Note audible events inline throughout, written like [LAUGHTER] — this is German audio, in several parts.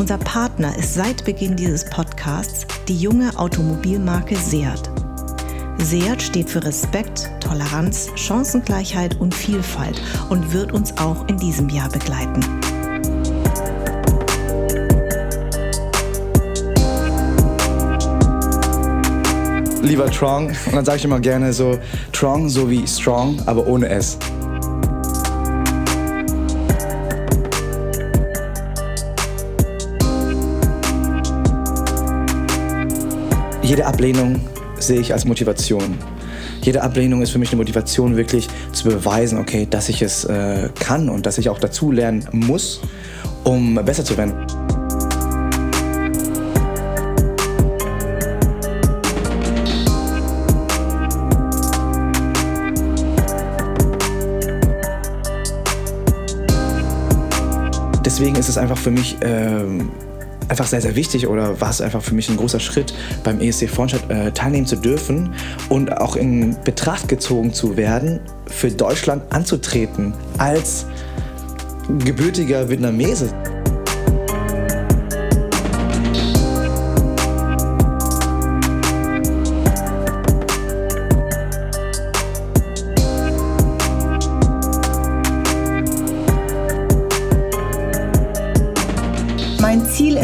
Unser Partner ist seit Beginn dieses Podcasts die junge Automobilmarke Seat. Seat steht für Respekt, Toleranz, Chancengleichheit und Vielfalt und wird uns auch in diesem Jahr begleiten. Lieber Trong. Und dann sage ich immer gerne so Trong so wie Strong, aber ohne S. Jede Ablehnung sehe ich als Motivation. Jede Ablehnung ist für mich eine Motivation, wirklich zu beweisen, okay, dass ich es äh, kann und dass ich auch dazu lernen muss, um besser zu werden. Deswegen ist es einfach für mich ähm, einfach sehr, sehr wichtig oder war es einfach für mich ein großer Schritt, beim ESC Frauenstadt äh, teilnehmen zu dürfen und auch in Betracht gezogen zu werden, für Deutschland anzutreten als gebürtiger Vietnamese.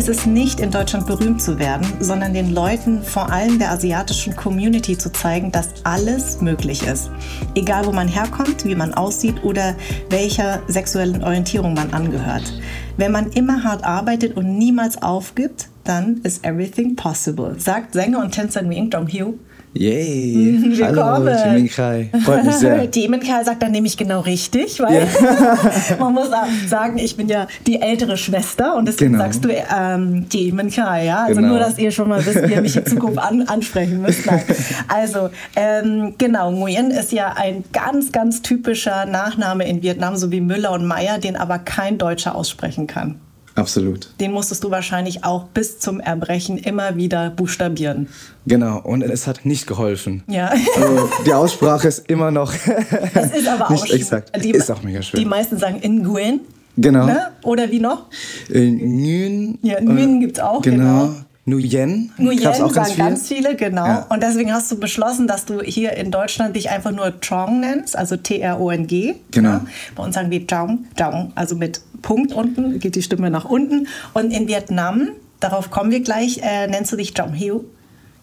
Ist es nicht, in Deutschland berühmt zu werden, sondern den Leuten, vor allem der asiatischen Community, zu zeigen, dass alles möglich ist. Egal, wo man herkommt, wie man aussieht oder welcher sexuellen Orientierung man angehört. Wenn man immer hart arbeitet und niemals aufgibt, dann ist everything possible, sagt Sänger und Tänzer Nguyen Dong Hyo. Yay! Willkommen. Hallo, Kai. Freut mich sehr. [LAUGHS] Kai sagt dann nämlich genau richtig, weil [LAUGHS] man muss sagen, ich bin ja die ältere Schwester und deswegen Genau. sagst du ähm, Demon Kai, ja? Also Genau. nur, dass ihr schon mal wisst, wie ihr mich in Zukunft an, ansprechen müsst. Nein. Also, ähm, genau, Nguyen ist ja ein ganz, ganz typischer Nachname in Vietnam, so wie Müller und Meyer, den aber kein Deutscher aussprechen kann. Absolut. Den musstest du wahrscheinlich auch bis zum Erbrechen immer wieder buchstabieren. Genau, und es hat nicht geholfen. Ja. Also, die Aussprache ist immer noch [LAUGHS] Es ist aber [LAUGHS] auch nicht schwer. exakt. Die, ist auch mega schwer. Die meisten sagen Nguyen. genau. Ne? Oder wie noch? Äh, Nguyen. Ja, Nguyen gibt's auch, Genau. genau. Nguyen. Nguyen gab's auch sagen ganz ganz, viel. viele, genau. Ja. Und deswegen hast du beschlossen, dass du hier in Deutschland dich einfach nur Trong nennst, also T-R-O-N-G. Genau. Ja. Bei uns sagen wir Trong, Trong, also mit Punkt unten, geht die Stimme nach unten. Und in Vietnam, darauf kommen wir gleich, äh, nennst du dich Trong Hiu.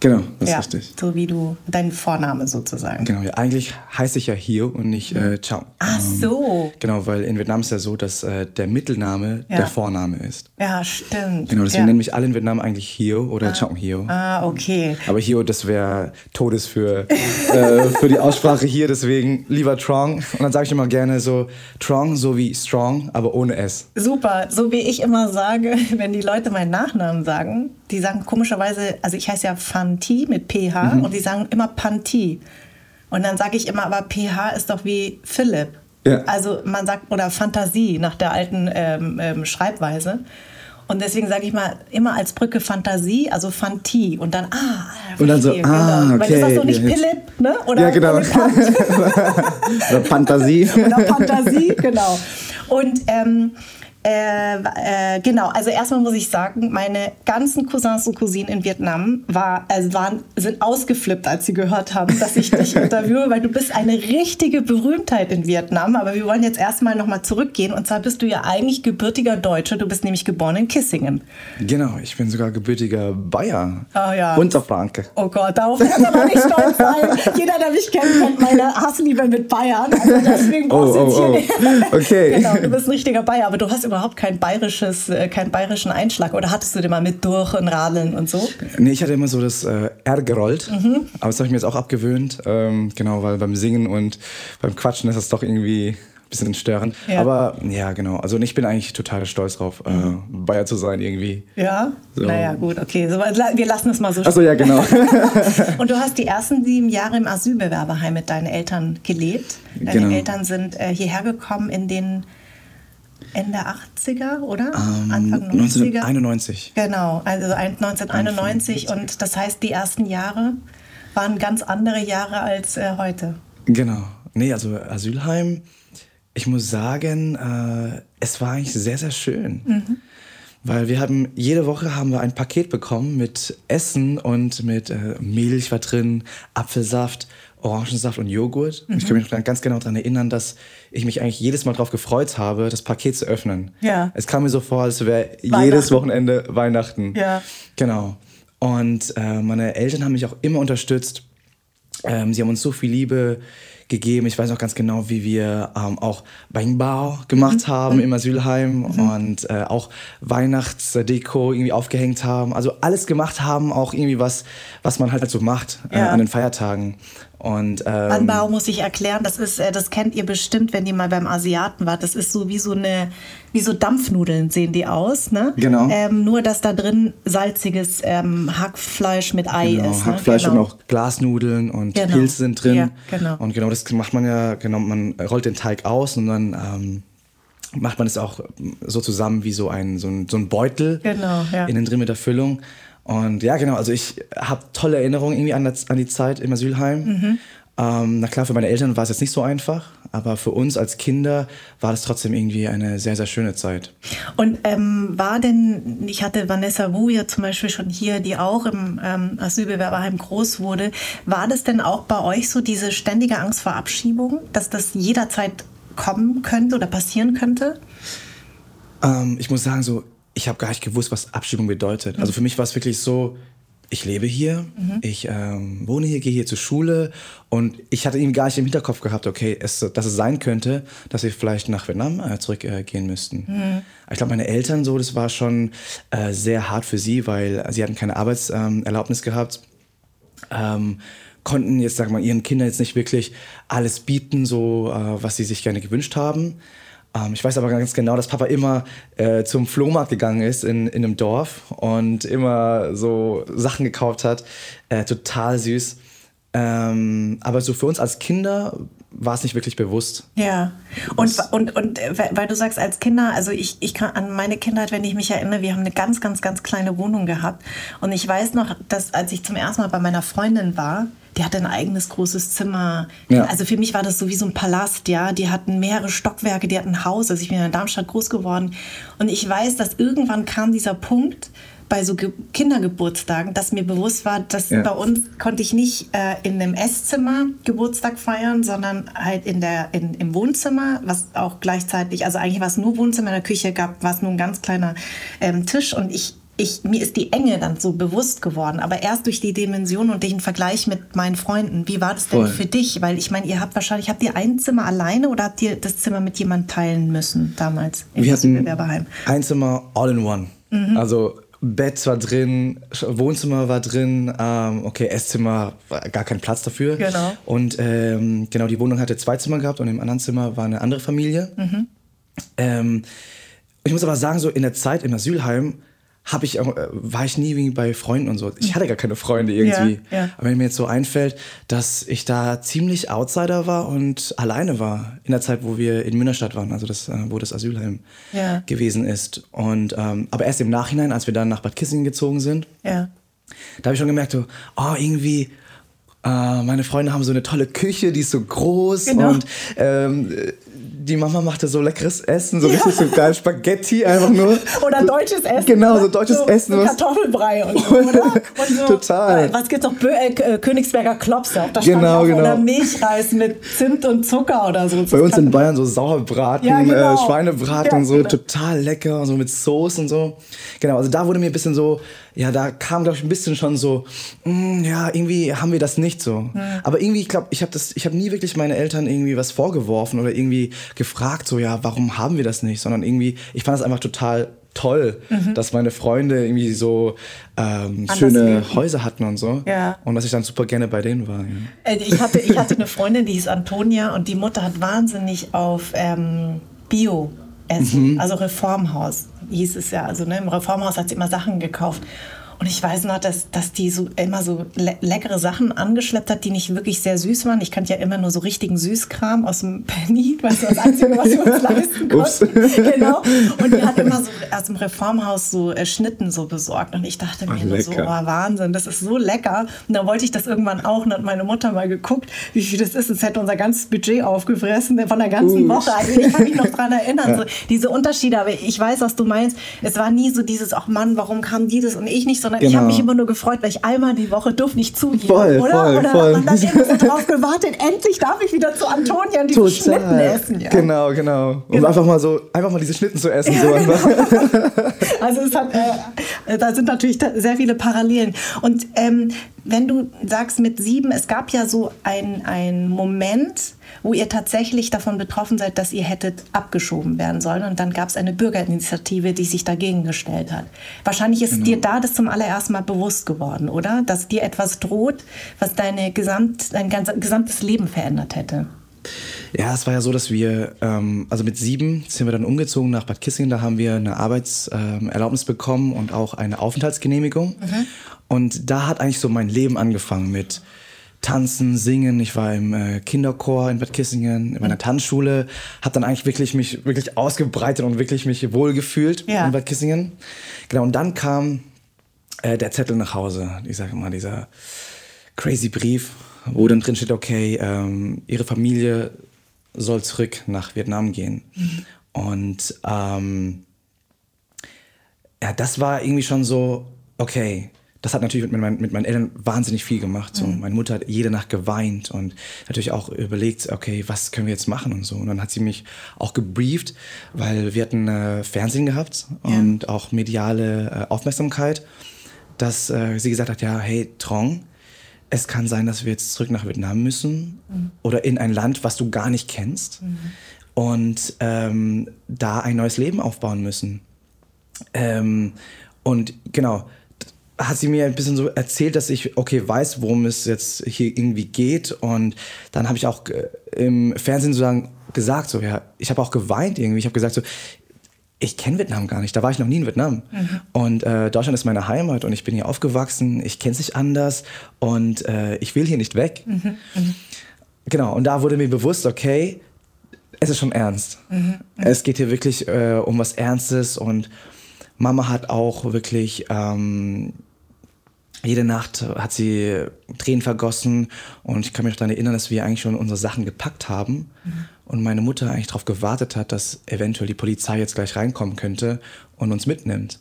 Genau, das ja, ist richtig. so wie du, dein Vorname sozusagen. Genau, ja, eigentlich heiße ich ja Hio und nicht äh, Chao. Ach so. Genau, weil in Vietnam ist ja so, dass äh, der Mittelname Ja. der Vorname ist. Ja, stimmt. Genau, deswegen ja. nennen mich alle in Vietnam eigentlich Hio oder Chao Hio. Ah, okay. Aber Hio, das wäre Todes für, äh, für die Aussprache hier, deswegen lieber Trong. Und dann sage ich immer gerne so Trong so wie Strong, aber ohne S. Super, so wie ich immer sage, [LAUGHS] wenn die Leute meinen Nachnamen sagen, die sagen komischerweise, also ich heiße ja Fanti mit PH Mhm. und die sagen immer Panti. Und dann sage ich immer, aber PH ist doch wie Philipp. Ja. Also man sagt, oder Fantasie nach der alten ähm, ähm, Schreibweise. Und deswegen sage ich mal immer als Brücke Fantasie, also Fanti. Und dann, ah, Und dann so, verstehe, ah, genau. Weil du okay, sagst doch nicht Philipp, ne? Oder Ja, genau. [LAUGHS] Oder Fantasie. [LAUGHS] Oder Fantasie, genau. Und ähm, äh, äh, genau, also erstmal muss ich sagen, meine ganzen Cousins und Cousinen in Vietnam war, also waren, sind ausgeflippt, als sie gehört haben, dass ich dich [LAUGHS] interviewe, weil du bist eine richtige Berühmtheit in Vietnam. Aber wir wollen jetzt erstmal nochmal zurückgehen. Und zwar bist du ja eigentlich gebürtiger Deutscher. Du bist nämlich geboren in Kissingen. Genau, ich bin sogar gebürtiger Bayer. Ah, ja. Und auf Franke. Oh Gott, darauf kann man nicht stolz sein. [LAUGHS] Jeder, der mich kennt, kennt meine Hassliebe mit Bayern. Also deswegen brauchst du Oh, jetzt oh, hier oh. Okay. [LAUGHS] Genau, du bist ein richtiger Bayer, aber du hast überhaupt kein bayerisches, äh, keinen bayerischen Einschlag. Oder hattest du den mal mit durch und Radeln und so? Nee, ich hatte immer so das äh, R gerollt, Mhm. aber das habe ich mir jetzt auch abgewöhnt. Ähm, genau, weil beim Singen und beim Quatschen ist das doch irgendwie ein bisschen störend. Ja. Aber ja, genau. Also und ich bin eigentlich total stolz drauf, Mhm. äh, Bayer zu sein irgendwie. Ja? So. Naja, gut, okay. So, wir lassen es mal so Achso, ja, genau. [LAUGHS] Und du hast die ersten sieben Jahre im Asylbewerberheim mit deinen Eltern gelebt. Deine Genau. Eltern sind äh, hierher gekommen in den Ende 80er, oder? Ähm, Anfang 90er? 1991. Genau, also ein- 1991 und das heißt, die ersten Jahre waren ganz andere Jahre als äh, heute. Genau. Nee, also Asylheim, ich muss sagen, äh, es war eigentlich sehr, sehr schön. Weil wir haben, jede Woche haben wir ein Paket bekommen mit Essen und mit äh, Milch war drin, Apfelsaft, Orangensaft und Joghurt. Und Ich kann mich noch ganz genau daran erinnern, dass ich mich eigentlich jedes Mal darauf gefreut habe, das Paket zu öffnen. Ja. Es kam mir so vor, als wäre jedes Wochenende Weihnachten. Ja. Genau. Und äh, meine Eltern haben mich auch immer unterstützt. Ähm, sie haben uns so viel Liebe gegeben. Ich weiß noch ganz genau, wie wir ähm, auch Weinbau gemacht haben im Asylheim und äh, auch Weihnachtsdeko irgendwie aufgehängt haben. Also alles gemacht haben, auch irgendwie was, was man halt so macht äh, Ja. an den Feiertagen. Und ähm, Anbau muss ich erklären, das ist, äh, das kennt ihr bestimmt, wenn ihr mal beim Asiaten wart. Das ist so wie so eine, wie so Dampfnudeln sehen die aus, ne? Genau. Ähm, nur dass da drin salziges ähm, Hackfleisch mit Ei Genau, ist. Ne? Hackfleisch genau. und auch Glasnudeln und Genau. Pilze sind drin. Ja, genau. Und genau das macht man ja, genau, man rollt den Teig aus und dann ähm, macht man es auch so zusammen wie so ein, so ein, so ein Beutel Genau, ja. innen drin mit der Füllung. Und ja, genau, also ich habe tolle Erinnerungen irgendwie an, das, an die Zeit im Asylheim. Mhm. Ähm, na klar, für meine Eltern war es jetzt nicht so einfach, aber für uns als Kinder war das trotzdem irgendwie eine sehr, sehr schöne Zeit. Und ähm, war denn, ich hatte Vanessa Wu ja zum Beispiel schon hier, die auch im ähm, Asylbewerberheim groß wurde, war das denn auch bei euch so diese ständige Angst vor Abschiebung, dass das jederzeit kommen könnte oder passieren könnte? Ähm, ich muss sagen, so, ich habe gar nicht gewusst, was Abschiebung bedeutet. Also für mich war es wirklich so, ich lebe hier, ich ähm, wohne hier, gehe hier zur Schule und ich hatte ihm gar nicht im Hinterkopf gehabt, okay, es, dass es sein könnte, dass wir vielleicht nach Vietnam äh, zurückgehen äh, müssten. Ich glaube, meine Eltern so, das war schon äh, sehr hart für sie, weil sie hatten keine Arbeitserlaubnis gehabt ähm, konnten jetzt, sag mal, ihren Kindern jetzt nicht wirklich alles bieten, so äh, was sie sich gerne gewünscht haben. Ähm, ich weiß aber ganz genau, dass Papa immer äh, zum Flohmarkt gegangen ist in, in einem Dorf und immer so Sachen gekauft hat. Äh, total süß. Ähm, aber so für uns als Kinder war es nicht wirklich bewusst. Ja, und, und, und äh, weil- weil du sagst, als Kinder, also ich, ich kann an meine Kindheit, wenn ich mich erinnere, wir haben eine ganz, ganz, ganz kleine Wohnung gehabt. Und ich weiß noch, dass als ich zum ersten Mal bei meiner Freundin war, die hatte ein eigenes großes Zimmer. Ja. Also für mich war das so wie so ein Palast, ja. Die hatten mehrere Stockwerke, die hatten ein Haus. Also ich bin in Darmstadt groß geworden. Und ich weiß, dass irgendwann kam dieser Punkt, bei so Ge Kindergeburtstagen, dass mir bewusst war, dass Ja. bei uns konnte ich nicht äh, in einem Esszimmer Geburtstag feiern, sondern halt in der, in, im Wohnzimmer, was auch gleichzeitig, also eigentlich war es nur Wohnzimmer, in der Küche gab, war es nur ein ganz kleiner ähm, Tisch und ich, ich, mir ist die Enge dann so bewusst geworden, aber erst durch die Dimension und den Vergleich mit meinen Freunden. Wie war das denn Voll. für dich? Weil ich meine, ihr habt wahrscheinlich, habt ihr ein Zimmer alleine oder habt ihr das Zimmer mit jemandem teilen müssen damals Wir hatten Bewerberheim? ein Zimmer all in one. Also Bett war drin, Wohnzimmer war drin, ähm, okay, Esszimmer war gar kein Platz dafür. Genau. Und ähm, genau, die Wohnung hatte zwei Zimmer gehabt und im anderen Zimmer war eine andere Familie. Ähm, ich muss aber sagen, so in der Zeit im Asylheim habe ich, auch, äh, war ich nie irgendwie bei Freunden und so. Ich hatte gar keine Freunde irgendwie. Ja, ja. Aber wenn mir jetzt so einfällt, dass ich da ziemlich Outsider war und alleine war in der Zeit, wo wir in Münnerstadt waren, also das, äh, wo das Asylheim Ja. gewesen ist. Und ähm, aber erst im Nachhinein, als wir dann nach Bad Kissingen gezogen sind, da habe ich schon gemerkt, so, oh, irgendwie, äh, meine Freunde haben so eine tolle Küche, die ist so groß Genau. und ähm, die Mama machte so leckeres Essen, so richtig so geil Spaghetti einfach nur. [LAUGHS] Oder deutsches Essen. Genau, so deutsches so, Essen. So was- Kartoffelbrei und so, [LAUGHS] oder? Und so, Total. äh, Was gibt's noch? Bö äh, K- Königsberger Klopse. Da Genau, genau. Oder Milchreis mit Zimt und Zucker oder so. Bei uns in Bayern so Sauerbraten, Ja, genau. äh, Schweinebraten Ja, und so, genau. total lecker, so mit Soße und so. Genau, also da wurde mir ein bisschen so, ja, da kam, glaube ich, ein bisschen schon so, mm, ja, irgendwie haben wir das nicht so. Aber irgendwie, ich glaube, ich habe das, ich habe nie wirklich meine Eltern irgendwie was vorgeworfen oder irgendwie gefragt, so, ja, warum haben wir das nicht? Sondern irgendwie, ich fand das einfach total toll, mhm. dass meine Freunde irgendwie so ähm, schöne leben. Häuser hatten und so. Ja. Und dass ich dann super gerne bei denen war. Ja. Äh, ich, hatte, ich hatte eine Freundin, die hieß Antonia und die Mutter hat wahnsinnig auf ähm, Bio essen, mhm. also Reformhaus hieß es ja. Also ne, im Reformhaus hat sie immer Sachen gekauft. Und ich weiß noch, dass, dass die so immer so le leckere Sachen angeschleppt hat, die nicht wirklich sehr süß waren. Ich kannte ja immer nur so richtigen Süßkram aus dem [LAUGHS] Penny, weißt du, das Einzige, was wir uns leisten konnten. genau. Und die hat immer so aus dem Reformhaus so äh, Schnitten so besorgt. Und ich dachte mir nur so, oh, Wahnsinn, das ist so lecker. Und dann wollte ich das irgendwann auch. Und hat meine Mutter mal geguckt, wie viel das ist. Es hätte unser ganzes Budget aufgefressen von der ganzen uh. Woche. Also ich kann mich noch daran erinnern, ja. so diese Unterschiede. Aber ich weiß, was du meinst. Es war nie so dieses, ach Mann, warum kam die das und ich nicht, sondern genau. ich habe mich immer nur gefreut, weil ich einmal die Woche durfte nicht zugeben. Voll, oder? Voll, oder voll. man hat [LAUGHS] immer so drauf gewartet, endlich darf ich wieder zu Antonia und diese. Schnitten essen. Ja. Genau, genau. Um genau. einfach mal so, einfach mal diese Schnitten zu essen. Ja, so genau. [LAUGHS] also es hat, äh, da sind natürlich sehr viele Parallelen. Und ähm, wenn du sagst mit sieben, es gab ja so einen Moment, wo ihr tatsächlich davon betroffen seid, dass ihr hättet abgeschoben werden sollen. Und dann gab es eine Bürgerinitiative, die sich dagegen gestellt hat. Wahrscheinlich ist genau. dir da das zum allerersten Mal bewusst geworden, oder? Dass dir etwas droht, was deine Gesamt, dein gesamtes Leben verändert hätte. Ja, es war ja so, dass wir, ähm, also mit sieben sind wir dann umgezogen nach Bad Kissingen. Da haben wir eine Arbeitserlaubnis bekommen und auch eine Aufenthaltsgenehmigung. Mhm. Und da hat eigentlich so mein Leben angefangen mit Tanzen, Singen. Ich war im äh, Kinderchor in Bad Kissingen, in meiner Tanzschule. Habe dann eigentlich wirklich mich wirklich ausgebreitet und wirklich mich wohlgefühlt ja. in Bad Kissingen. Genau, und dann kam äh, der Zettel nach Hause. Ich sage mal, dieser crazy Brief, wo dann drin steht, okay, ähm, ihre Familie soll zurück nach Vietnam gehen. Mhm. Und ähm, ja, das war irgendwie schon so, okay, das hat natürlich mit, mein, mit meinen Eltern wahnsinnig viel gemacht. So. Mhm. Meine Mutter hat jede Nacht geweint und natürlich auch überlegt, okay, was können wir jetzt machen und so. Und dann hat sie mich auch gebrieft, weil wir hatten äh, Fernsehen gehabt ja. und auch mediale äh, Aufmerksamkeit, dass äh, sie gesagt hat, ja, hey, Trong, es kann sein, dass wir jetzt zurück nach Vietnam müssen mhm. oder in ein Land, was du gar nicht kennst mhm. und ähm, da ein neues Leben aufbauen müssen. Ähm, und genau, hat sie mir ein bisschen so erzählt, dass ich, okay, weiß, worum es jetzt hier irgendwie geht. Und dann habe ich auch äh, im Fernsehen sozusagen gesagt, so, ja, ich habe auch geweint irgendwie. Ich habe gesagt, so, ich kenne Vietnam gar nicht, da war ich noch nie in Vietnam. Mhm. Und äh, Deutschland ist meine Heimat und ich bin hier aufgewachsen, ich kenne es nicht anders und äh, ich will hier nicht weg. Mhm. Mhm. Genau, und da wurde mir bewusst, okay, es ist schon ernst. Mhm. Mhm. Es geht hier wirklich äh, um was Ernstes und Mama hat auch wirklich ähm, jede Nacht hat sie Tränen vergossen und ich kann mich noch daran erinnern, dass wir eigentlich schon unsere Sachen gepackt haben mhm. und meine Mutter eigentlich darauf gewartet hat, dass eventuell die Polizei jetzt gleich reinkommen könnte und uns mitnimmt.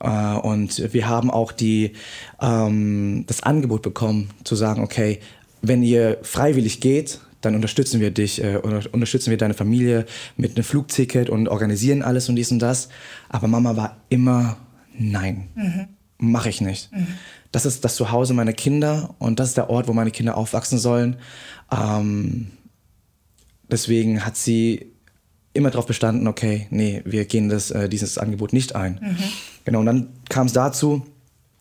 Äh, und wir haben auch die, ähm, das Angebot bekommen, zu sagen, okay, wenn ihr freiwillig geht, dann unterstützen wir dich, äh, unterstützen wir deine Familie mit einem Flugticket und organisieren alles und dies und das. Aber Mama war immer nein. Mhm mache ich nicht. Mhm. Das ist das Zuhause meiner Kinder und das ist der Ort, wo meine Kinder aufwachsen sollen. Ähm, deswegen hat sie immer darauf bestanden, okay, nee, wir gehen das, äh, dieses Angebot nicht ein. Mhm. Genau, und dann kam es dazu,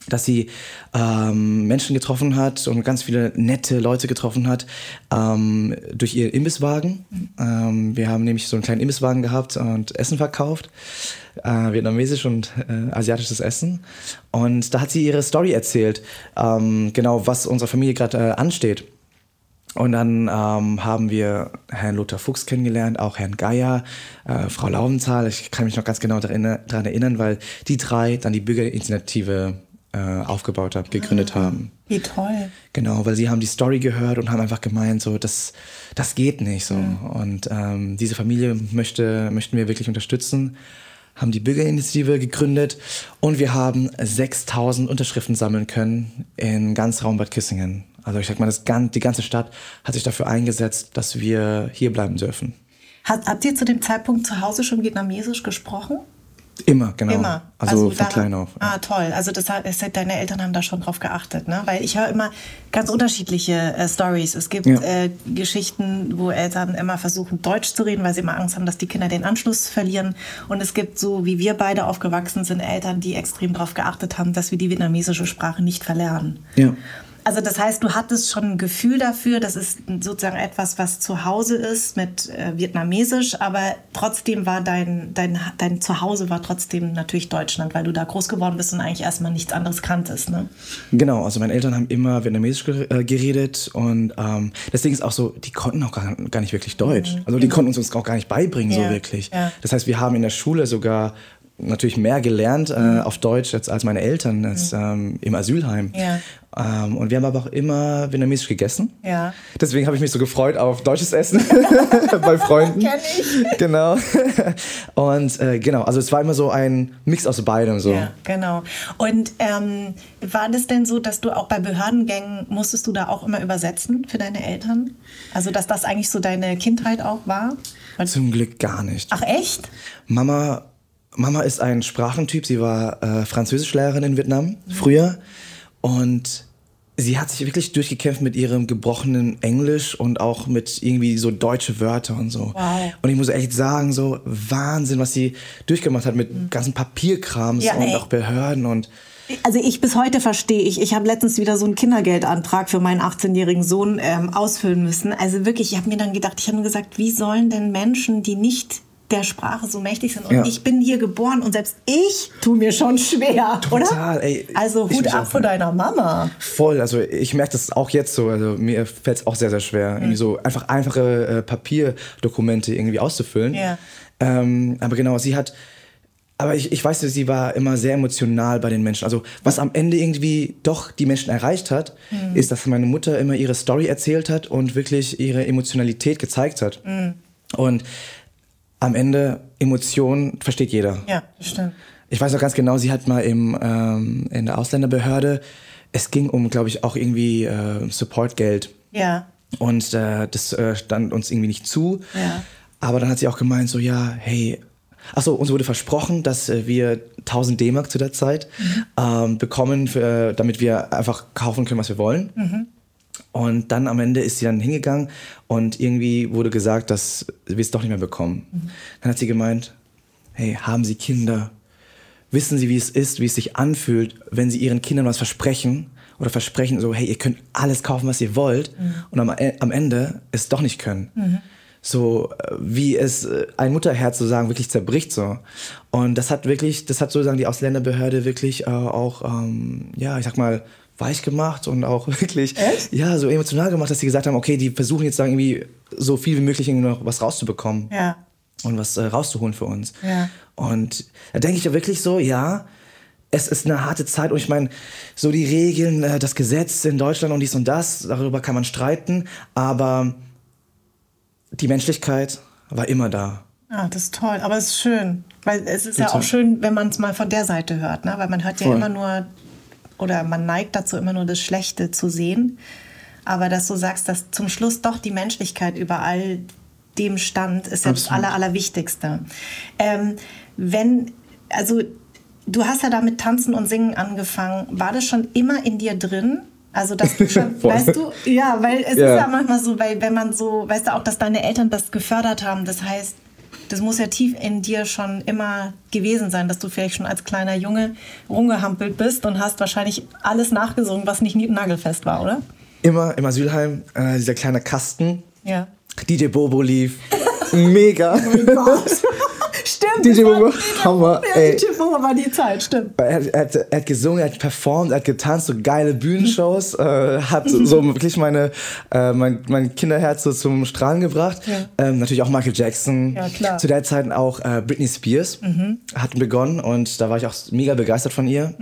dass sie ähm, Menschen getroffen hat und ganz viele nette Leute getroffen hat ähm, durch ihren Imbisswagen. Ähm, wir haben nämlich so einen kleinen Imbisswagen gehabt und Essen verkauft, äh, vietnamesisch und äh, asiatisches Essen. Und da hat sie ihre Story erzählt, ähm, genau was unserer Familie gerade äh, ansteht. Und dann ähm, haben wir Herrn Lothar Fuchs kennengelernt, auch Herrn Geier, äh, Frau Laubenthal. Ich kann mich noch ganz genau daran erinnern, weil die drei dann die Bürgerinitiative äh, aufgebaut haben, gegründet ah, haben. Wie toll. Genau, weil sie haben die Story gehört und haben einfach gemeint, so, das, das geht nicht so. Mhm. Und ähm, diese Familie möchte, möchten wir wirklich unterstützen, haben die Bürgerinitiative gegründet und wir haben 6000 Unterschriften sammeln können in ganz Raum Bad Kissingen. Also ich sag mal, das, die ganze Stadt hat sich dafür eingesetzt, dass wir hier bleiben dürfen. Hat, habt ihr zu dem Zeitpunkt zu Hause schon Vietnamesisch gesprochen? Immer, genau. Immer. Also, von da- klein auf. Ah, toll. Also das, hat, deine Eltern haben da schon drauf geachtet, ne? Weil ich höre immer ganz unterschiedliche äh, Stories. Es gibt Ja. äh, Geschichten, wo Eltern immer versuchen, Deutsch zu reden, weil sie immer Angst haben, dass die Kinder den Anschluss verlieren. Und es gibt so, wie wir beide aufgewachsen sind, Eltern, die extrem darauf geachtet haben, dass wir die vietnamesische Sprache nicht verlernen. Ja. Also das heißt, du hattest schon ein Gefühl dafür, das ist sozusagen etwas, was zu Hause ist mit äh, Vietnamesisch, aber trotzdem war dein, dein, dein Zuhause war trotzdem natürlich Deutschland, weil du da groß geworden bist und eigentlich erstmal nichts anderes kanntest. Ne? Genau, also meine Eltern haben immer Vietnamesisch äh, geredet und ähm, deswegen ist auch so, die konnten auch gar, gar nicht wirklich Deutsch. Also die konnten uns uns auch gar nicht beibringen, Mhm. Ja, so wirklich. ja. Das heißt, wir haben in der Schule sogar natürlich mehr gelernt äh, Mhm. auf Deutsch als, als meine Eltern als, ähm, im Asylheim. Ja. Ähm, und wir haben aber auch immer Vietnamesisch gegessen. Ja. Deswegen habe ich mich so gefreut auf deutsches Essen [LAUGHS] bei Freunden. [LAUGHS] Kenn ich. Genau. Und äh, genau, also es war immer so ein Mix aus beidem so. Ja, genau. Und ähm, war das denn so, dass du auch bei Behördengängen musstest du da auch immer übersetzen für deine Eltern? Also dass das eigentlich so deine Kindheit auch war? Zum Glück gar nicht. Ach echt? Mama, Mama ist ein Sprachentyp. Sie war äh, Französischlehrerin in Vietnam früher. Und sie hat sich wirklich durchgekämpft mit ihrem gebrochenen Englisch und auch mit irgendwie so deutsche Wörter und so. Wow. Und ich muss echt sagen, so Wahnsinn, was sie durchgemacht hat mit ganzen Papierkrams Ja, und ey. auch Behörden und Also ich bis heute verstehe ich. Ich habe letztens wieder so einen Kindergeldantrag für meinen 18-jährigen Sohn ähm, ausfüllen müssen. Also wirklich, ich habe mir dann gedacht, ich habe mir gesagt, wie sollen denn Menschen, die nicht der Sprache so mächtig sind. Und Ja. ich bin hier geboren und selbst ich tue mir schon schwer, oder? Total, ey. Also Hut ab vor deiner Mama. Voll, also ich merke das auch jetzt so. Also mir fällt es auch sehr, sehr schwer, irgendwie so einfach einfache äh, Papierdokumente irgendwie auszufüllen. Ja. Ähm, aber genau, sie hat. Aber ich, ich weiß, sie war immer sehr emotional bei den Menschen. Also was am Ende irgendwie doch die Menschen erreicht hat, ist, dass meine Mutter immer ihre Story erzählt hat und wirklich ihre Emotionalität gezeigt hat. Und am Ende Emotionen versteht jeder. Ja, das stimmt. Ich weiß noch ganz genau, sie hat mal im, ähm, in der Ausländerbehörde, es ging um, glaube ich, auch irgendwie äh, Supportgeld. Ja. Und äh, das äh, stand uns irgendwie nicht zu. Ja. Aber dann hat sie auch gemeint, so, ja, hey, achso, uns wurde versprochen, dass äh, wir 1000 D-Mark zu der Zeit ähm, bekommen, für, damit wir einfach kaufen können, was wir wollen. Und dann am Ende ist sie dann hingegangen und irgendwie wurde gesagt, dass wir es doch nicht mehr bekommen. Dann hat sie gemeint, hey, haben Sie Kinder? Wissen Sie, wie es ist, wie es sich anfühlt, wenn Sie Ihren Kindern was versprechen oder versprechen so, hey, ihr könnt alles kaufen, was ihr wollt und am, E- am Ende es doch nicht können. So äh, wie es äh, ein Mutterherz sozusagen wirklich zerbricht so. Und das hat wirklich, das hat sozusagen die Ausländerbehörde wirklich äh, auch, ähm, ja, ich sag mal, weich gemacht und auch [LAUGHS] wirklich, Echt? ja, so emotional gemacht, dass sie gesagt haben, okay, die versuchen jetzt sagen, irgendwie so viel wie möglich noch was rauszubekommen Ja. und was äh, rauszuholen für uns. Ja. Und da denke ich ja wirklich so, ja, es ist eine harte Zeit und ich meine, so die Regeln, äh, das Gesetz in Deutschland und dies und das, darüber kann man streiten, aber die Menschlichkeit war immer da. Ah, das ist toll, aber es ist schön. Weil es ist ja Bitte. auch schön, wenn man es mal von der Seite hört, ne? Weil man hört ja Voll. immer nur, oder man neigt dazu, immer nur das Schlechte zu sehen. Aber dass du sagst, dass zum Schluss doch die Menschlichkeit über all dem stand, ist ja das. Aller, Allerwichtigste. Ähm, wenn, also du hast ja da mit Tanzen und Singen angefangen. War das schon immer in dir drin? Also, dass du schon, [LAUGHS] weißt du, ja, weil es Ja. ist ja manchmal so, weil wenn man so, weißt du auch, dass deine Eltern das gefördert haben, das heißt, das muss ja tief in dir schon immer gewesen sein, dass du vielleicht schon als kleiner Junge rumgehampelt bist und hast wahrscheinlich alles nachgesungen, was nicht nagelfest war, oder? Immer im Asylheim, äh, dieser kleine Kasten, Ja. DJ Bobo lief. Mega. Stimmt. DJ Bobo, Hammer, ey. DJ Bobo war die Zeit, stimmt. Er hat, er, hat, er hat gesungen, er hat performt, er hat getanzt, so geile Bühnenshows, äh, hat [LAUGHS] so, wirklich meine, äh, mein, mein Kinderherz so zum Strahlen gebracht. Ja. Ähm, natürlich auch Michael Jackson. Ja, klar. Zu der Zeit auch äh, Britney Spears hat begonnen und da war ich auch mega begeistert von ihr.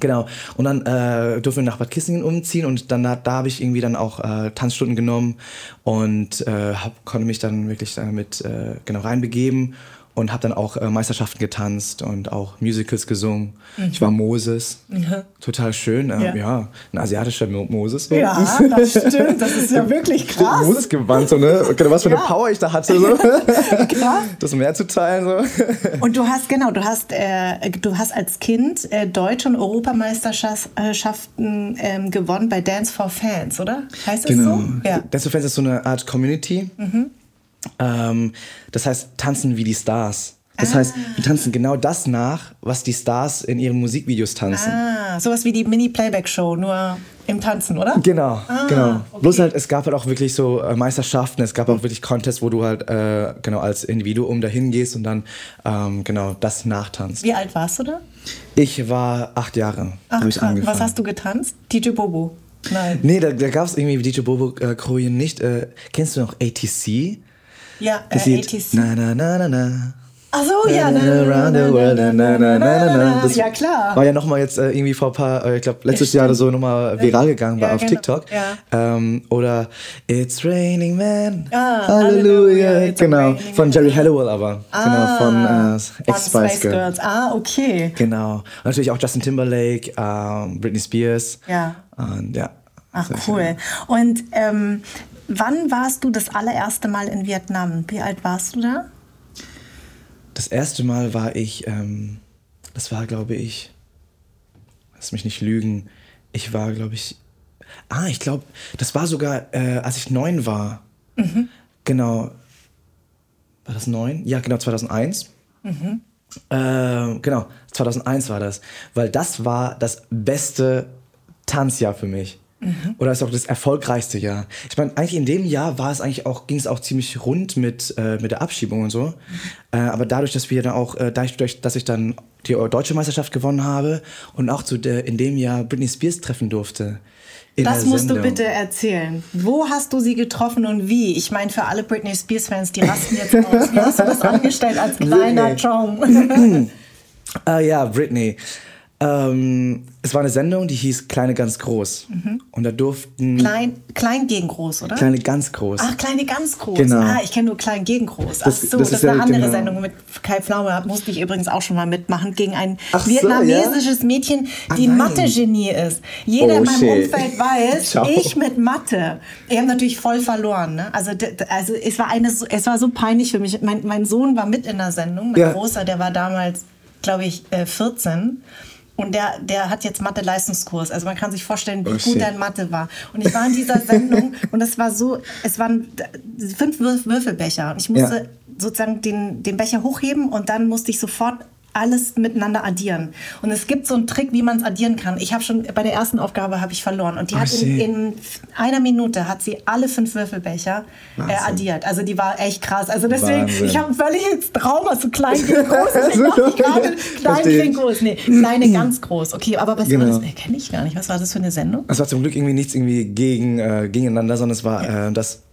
Genau. Und dann äh, durften wir nach Bad Kissingen umziehen und dann da, da habe ich irgendwie dann auch äh, Tanzstunden genommen und äh, hab, konnte mich dann wirklich damit äh, genau reinbegeben. Und habe dann auch äh, Meisterschaften getanzt und auch Musicals gesungen. Ich war Moses, Ja. total schön. Äh, Ja. ja. ein asiatischer Mo Moses. Ja, [LAUGHS] das stimmt. Das ist ja wirklich krass. Moses gewandt, so, ne? Was für eine Ja. Power ich da hatte, so. [LAUGHS] Das Meer zu teilen. So. [LAUGHS] Und du hast, genau, du hast, äh, du hast als Kind äh, Deutsche und Europameisterschaften ähm, gewonnen bei Dance for Fans, oder? Heißt das Genau. so? Ja. Dance for Fans ist so eine Art Community. Ähm, das heißt, tanzen wie die Stars. Das heißt, wir tanzen genau das nach, was die Stars in ihren Musikvideos tanzen. Ah, sowas wie die Mini-Playback-Show, nur im Tanzen, oder? Genau, Ah, genau. okay. Bloß halt, es gab halt auch wirklich so äh, Meisterschaften, es gab auch wirklich Contests, wo du halt äh, genau als Individuum dahin gehst und dann ähm, genau das nachtanzt. Wie alt warst du da? Ich war acht Jahre, habe ich angefangen. Was hast du getanzt? DJ Bobo? Nein. Nee, da, da gab es irgendwie DJ Bobo äh, nicht. Äh, kennst du noch ATC? Ja, Das äh, Lied. ATC. Na na na na na. Ach so, ja. Ja, klar. War ja nochmal jetzt äh, irgendwie vor ein paar, äh, ich glaube letztes Jahr oder so nochmal viral gegangen Ja, war auf genau. TikTok. Ja. Ähm, oder It's Raining Man. Ah, Halleluja. Hallelujah, Genau. Von. Jerry Halliwell aber. genau, von äh, Ah, Ex-Spice Girl. Ah, okay. Genau. Und natürlich auch Justin Timberlake, ähm, Britney Spears. Ja. Und ja. Ach, cool. Und ähm, wann warst du das allererste Mal in Vietnam? Wie alt warst du da? Das erste Mal war ich, ähm, das war, glaube ich, lass mich nicht lügen, ich war, glaube ich, ah, ich glaube, das war sogar, äh, als ich neun war. Genau. War das neun? Ja, genau, 2001. Äh, genau, 2001 war das. Weil das war das beste Tanzjahr für mich. Oder ist auch das erfolgreichste Jahr. Ich meine, eigentlich in dem Jahr war es eigentlich auch, ging es auch ziemlich rund mit, äh, mit der Abschiebung und so. Äh, aber dadurch, dass wir dann auch, äh, dadurch, dass ich dann die deutsche Meisterschaft gewonnen habe und auch zu der, in dem Jahr Britney Spears treffen durfte. Das musst du Sendung. bitte erzählen. Wo hast du sie getroffen und wie? Ich meine, für alle Britney Spears-Fans, die rasten jetzt aus. Wie hast du das angestellt als [LAUGHS] kleiner. Chong? [CLEARS THROAT] Ah ja, Britney. Ähm, es war eine Sendung, die hieß Kleine ganz groß. Und da durften klein, klein gegen groß, oder? Kleine ganz groß. Ach, kleine ganz groß. Genau. Ah, ich kenne nur klein gegen groß. Ach Das- so, das das, ist eine ja- andere genau. Sendung mit Kai Pflaume. Musste ich übrigens auch schon mal mitmachen gegen ein Ach so, vietnamesisches Mädchen, die nein. Mathe-Genie ist. Jeder Oh, in meinem shit. Umfeld weiß, Ciao. ich mit Mathe. Ich habe natürlich voll verloren. Ne? Also, also es war eine, so- es war so peinlich für mich. Mein, mein Sohn war mit in der Sendung. Mein Ja. Großer, der war damals, glaube ich, äh, 14. Und der, der hat jetzt Mathe-Leistungskurs. Also man kann sich vorstellen, wie Oh, gut er in Mathe war. Und ich war in dieser Sendung [LAUGHS] und es war so, es waren fünf Würf- Würfelbecher. Und ich musste Ja. sozusagen den, den Becher hochheben und dann musste ich sofort alles miteinander addieren. Und es gibt so einen Trick, wie man es addieren kann. Ich habe schon bei der ersten Aufgabe habe ich verloren und die Oh, hat in, in einer Minute hat sie alle fünf Würfelbecher äh, addiert. Also die war echt krass. Also deswegen, Wahnsinn. ich habe völlig jetzt Trauma zu klein gegen groß. Klein gegen ich. groß. Nee, kleine ganz groß. Okay, aber was Genau. war das? Nee, kenne ich gar nicht. Was war das für eine Sendung? Es war zum Glück irgendwie nichts irgendwie gegen, äh, gegeneinander, sondern es war äh, das. [CLEARS THROAT]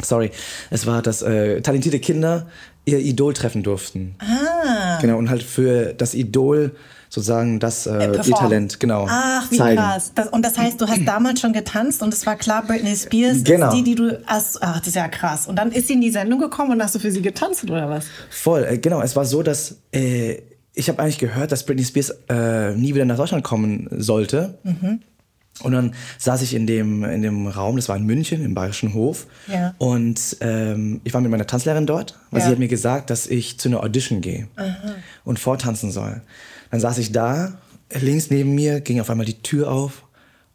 Sorry, es war, dass äh, talentierte Kinder ihr Idol treffen durften. Ah. Genau, und halt für das Idol sozusagen das äh, ihr performen. Talent, genau. Ach, wie zeigen. krass. Das, und das heißt, du hast damals schon getanzt und es war klar, Britney Spears Genau. ist die, die du. Ach, ach, das ist ja krass. Und dann ist sie in die Sendung gekommen und hast du für sie getanzt oder was? Voll, äh, genau. Es war so, dass äh, ich habe eigentlich gehört, dass Britney Spears äh, nie wieder nach Deutschland kommen sollte. Und dann saß ich in dem, in dem Raum, das war in München, im Bayerischen Hof. Ja. Und ähm, ich war mit meiner Tanzlehrerin dort, weil Ja. sie hat mir gesagt, dass ich zu einer Audition gehe und vortanzen soll. Dann saß ich da, links neben mir ging auf einmal die Tür auf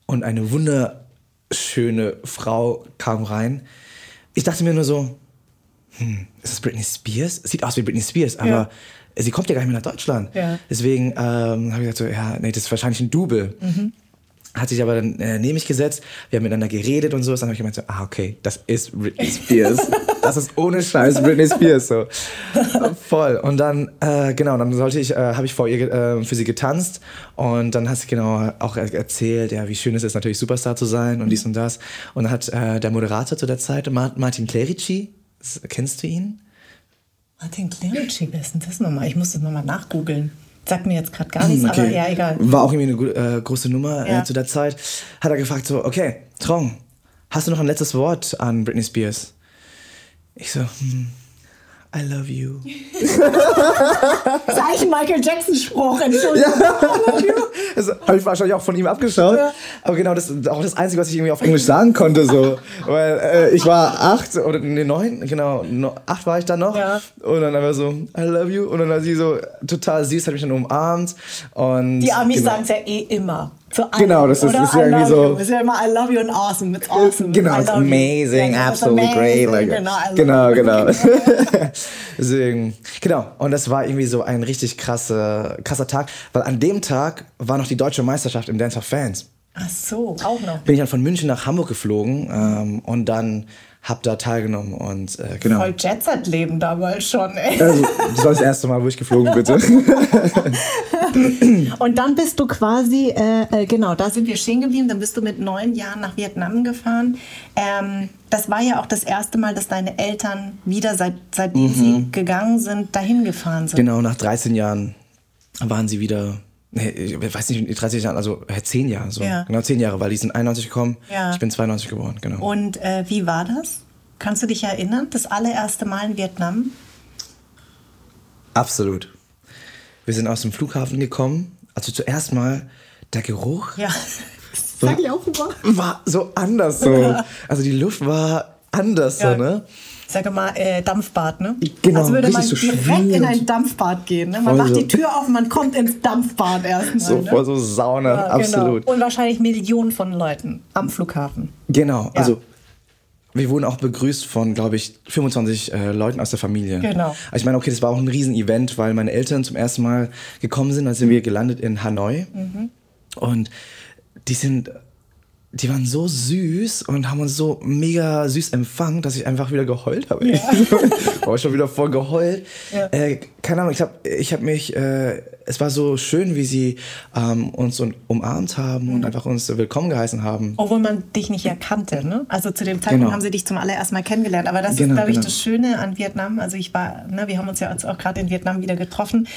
und eine wunderschöne Frau kam rein. Ich dachte mir nur so, hm, ist das Britney Spears? Sieht aus wie Britney Spears, aber Ja. sie kommt ja gar nicht mehr nach Deutschland. Ja. Deswegen ähm, habe ich gesagt, so, ja, nee, das ist wahrscheinlich ein Double. Mhm. Hat sich aber dann äh, neben mich gesetzt, wir haben miteinander geredet und so. Dann habe ich gemeint, so, ah, okay, das ist Britney Spears. [LAUGHS] das ist ohne Scheiß Britney Spears. So. Voll. Und dann, äh, genau, dann sollte ich, äh, habe ich vor ihr äh, für sie getanzt und dann hat sie genau auch er- erzählt, ja, wie schön es ist, natürlich Superstar zu sein und dies und das. Und dann hat äh, der Moderator zu der Zeit, Mar- Martin Clerici, kennst du ihn? Martin Clerici, wer ist denn das nochmal? Ich muss das nochmal nachgoogeln. Sagt mir jetzt gerade gar nichts, aber ja, egal. War auch irgendwie eine äh, große Nummer Ja. äh, zu der Zeit. Hat er gefragt so, okay, Trong, hast du noch ein letztes Wort an Britney Spears? Ich so, hm, I love you. [LAUGHS] Das ist eigentlich ein Michael Jackson-Spruch, Entschuldigung. Das habe ich wahrscheinlich auch von ihm abgeschaut. Aber genau, das ist auch das Einzige, was ich irgendwie auf Englisch sagen konnte. So. Weil äh, ich war acht oder nee, neun, genau, no, acht war ich dann noch. Ja. Und dann einfach so, I love you. Und dann war sie so total süß, hat mich dann umarmt. Und Die Amis genau. sagen es ja eh immer. Zu allen, Genau, das ist- ist ja irgendwie so- You. Ist ja immer I love you and awesome. It's awesome. Genau, it's amazing, it's absolutely great. amazing, Like, genau, genau, you. genau. [LAUGHS] [LAUGHS] Deswegen, genau. Und das war irgendwie so ein richtig krasse, krasser Tag, weil an dem Tag war noch die deutsche Meisterschaft im Dance of Fans. Ach so, auch noch. Bin ich dann von München nach Hamburg geflogen ähm, und dann hab da teilgenommen und äh, genau. Voll Jet-Set-Leben damals schon, ey. Also, das war das erste Mal, wo ich geflogen bin. [LAUGHS] Und dann bist du quasi, äh, äh, genau, da sind wir stehen geblieben. Dann bist du mit neun Jahren nach Vietnam gefahren. Ähm, das war ja auch das erste Mal, dass deine Eltern wieder, seit, seitdem sie gegangen sind, dahin gefahren sind. genau, nach 13 Jahren waren sie wieder. Nee, ich weiß nicht, 30 Jahren, also 10 Jahre so. Ja. Genau, 10 Jahre, weil die sind 91 gekommen. Ja. Ich bin 92 geboren, genau. Und äh, wie war das? Kannst du dich erinnern? Das allererste Mal in Vietnam? Absolut. Wir sind aus dem Flughafen gekommen. Also zuerst mal der Geruch Ja. [LAUGHS] Sag ich auch immer. war so anders so. Also die Luft war anders Ja. so, ne? Sag mal, äh, Dampfbad, ne? Genau, Als würde man so direkt in ein Dampfbad gehen. Ne? Man Voll macht so. die Tür auf, man kommt ins Dampfbad erstmal. So ne? voll so Sauna, Ja, absolut. Genau. Und wahrscheinlich Millionen von Leuten am Flughafen. Genau, Ja. also wir wurden auch begrüßt von, glaube ich, 25 äh, Leuten aus der Familie. Genau. Also ich meine, okay, das war auch ein Riesen-Event, weil meine Eltern zum ersten Mal gekommen sind, dann sind wir gelandet in Hanoi. Mhm. Und die sind, die waren so süß und haben uns so mega süß empfangen, dass ich einfach wieder geheult habe. Ja. [LAUGHS] war schon wieder voll geheult. Ja. Äh, keine Ahnung, ich habe ich hab mich, äh, es war so schön, wie sie ähm, uns un- umarmt haben Mhm. und einfach uns willkommen geheißen haben. Obwohl man dich nicht erkannte, ne? Also zu dem Zeitpunkt Genau. haben sie dich zum allerersten Mal kennengelernt. Aber das Genau, ist, glaube ich, genau. das Schöne an Vietnam. Also ich war, ne, wir haben uns ja auch gerade in Vietnam wieder getroffen.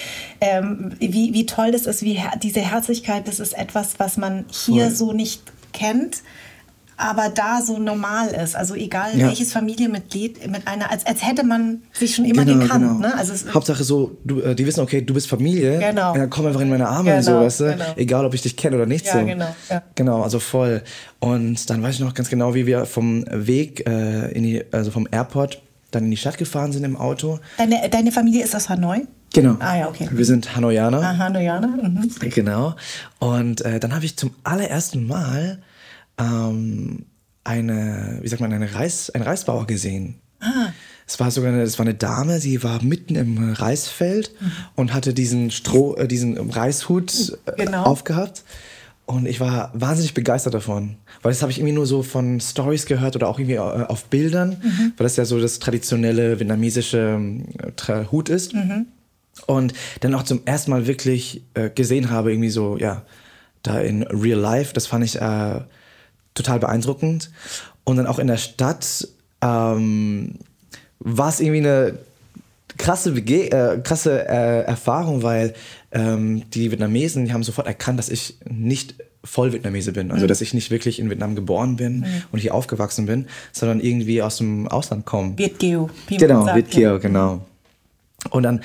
Ähm, wie, wie toll das ist, wie her diese Herzlichkeit, das ist etwas, was man hier Voll. so nicht kennt. Aber da so normal ist. Also egal Ja. welches Familienmitglied mit einer, als, als hätte man sich schon immer gekannt. Ne? Also es, Hauptsache so, du, äh, die wissen, okay, du bist Familie. Genau. Und dann komm einfach in meine Arme und so, Genau, weißt du? genau. Egal, ob ich dich kenne oder nicht. Ja, so. genau, ja. Genau, also voll. Und dann weiß ich noch ganz genau, wie wir vom Weg äh, in die, also vom Airport dann in die Stadt gefahren sind im Auto. deine, deine Familie ist aus Hanoi? Genau. Ah ja, okay. Wir sind Hanoianer. Ah, Hanoianer? Mhm. Genau. Und äh, dann habe ich zum allerersten Mal ähm, eine, wie sagt man, eine Reis, einen Reisbauer gesehen. Ah. Es war sogar eine, es war eine Dame, sie war mitten im Reisfeld und hatte diesen Stroh, äh, diesen Reishut äh, Genau. aufgehabt. Und ich war wahnsinnig begeistert davon. Weil das habe ich irgendwie nur so von Stories gehört oder auch irgendwie äh, auf Bildern, weil das ja so das traditionelle vietnamesische Tra- Hut ist. Und dann auch zum ersten Mal wirklich äh, gesehen habe, irgendwie so, ja, da in real life, das fand ich äh, total beeindruckend. Und dann auch in der Stadt ähm, war es irgendwie eine krasse, Bege äh, krasse äh, Erfahrung, weil ähm, die Vietnamesen, die haben sofort erkannt, dass ich nicht voll Vietnamese bin. Also, dass ich nicht wirklich in Vietnam geboren bin und hier aufgewachsen bin, sondern irgendwie aus dem Ausland komme. Vietgeo. Genau, sagt, Vitkeo, genau. Und dann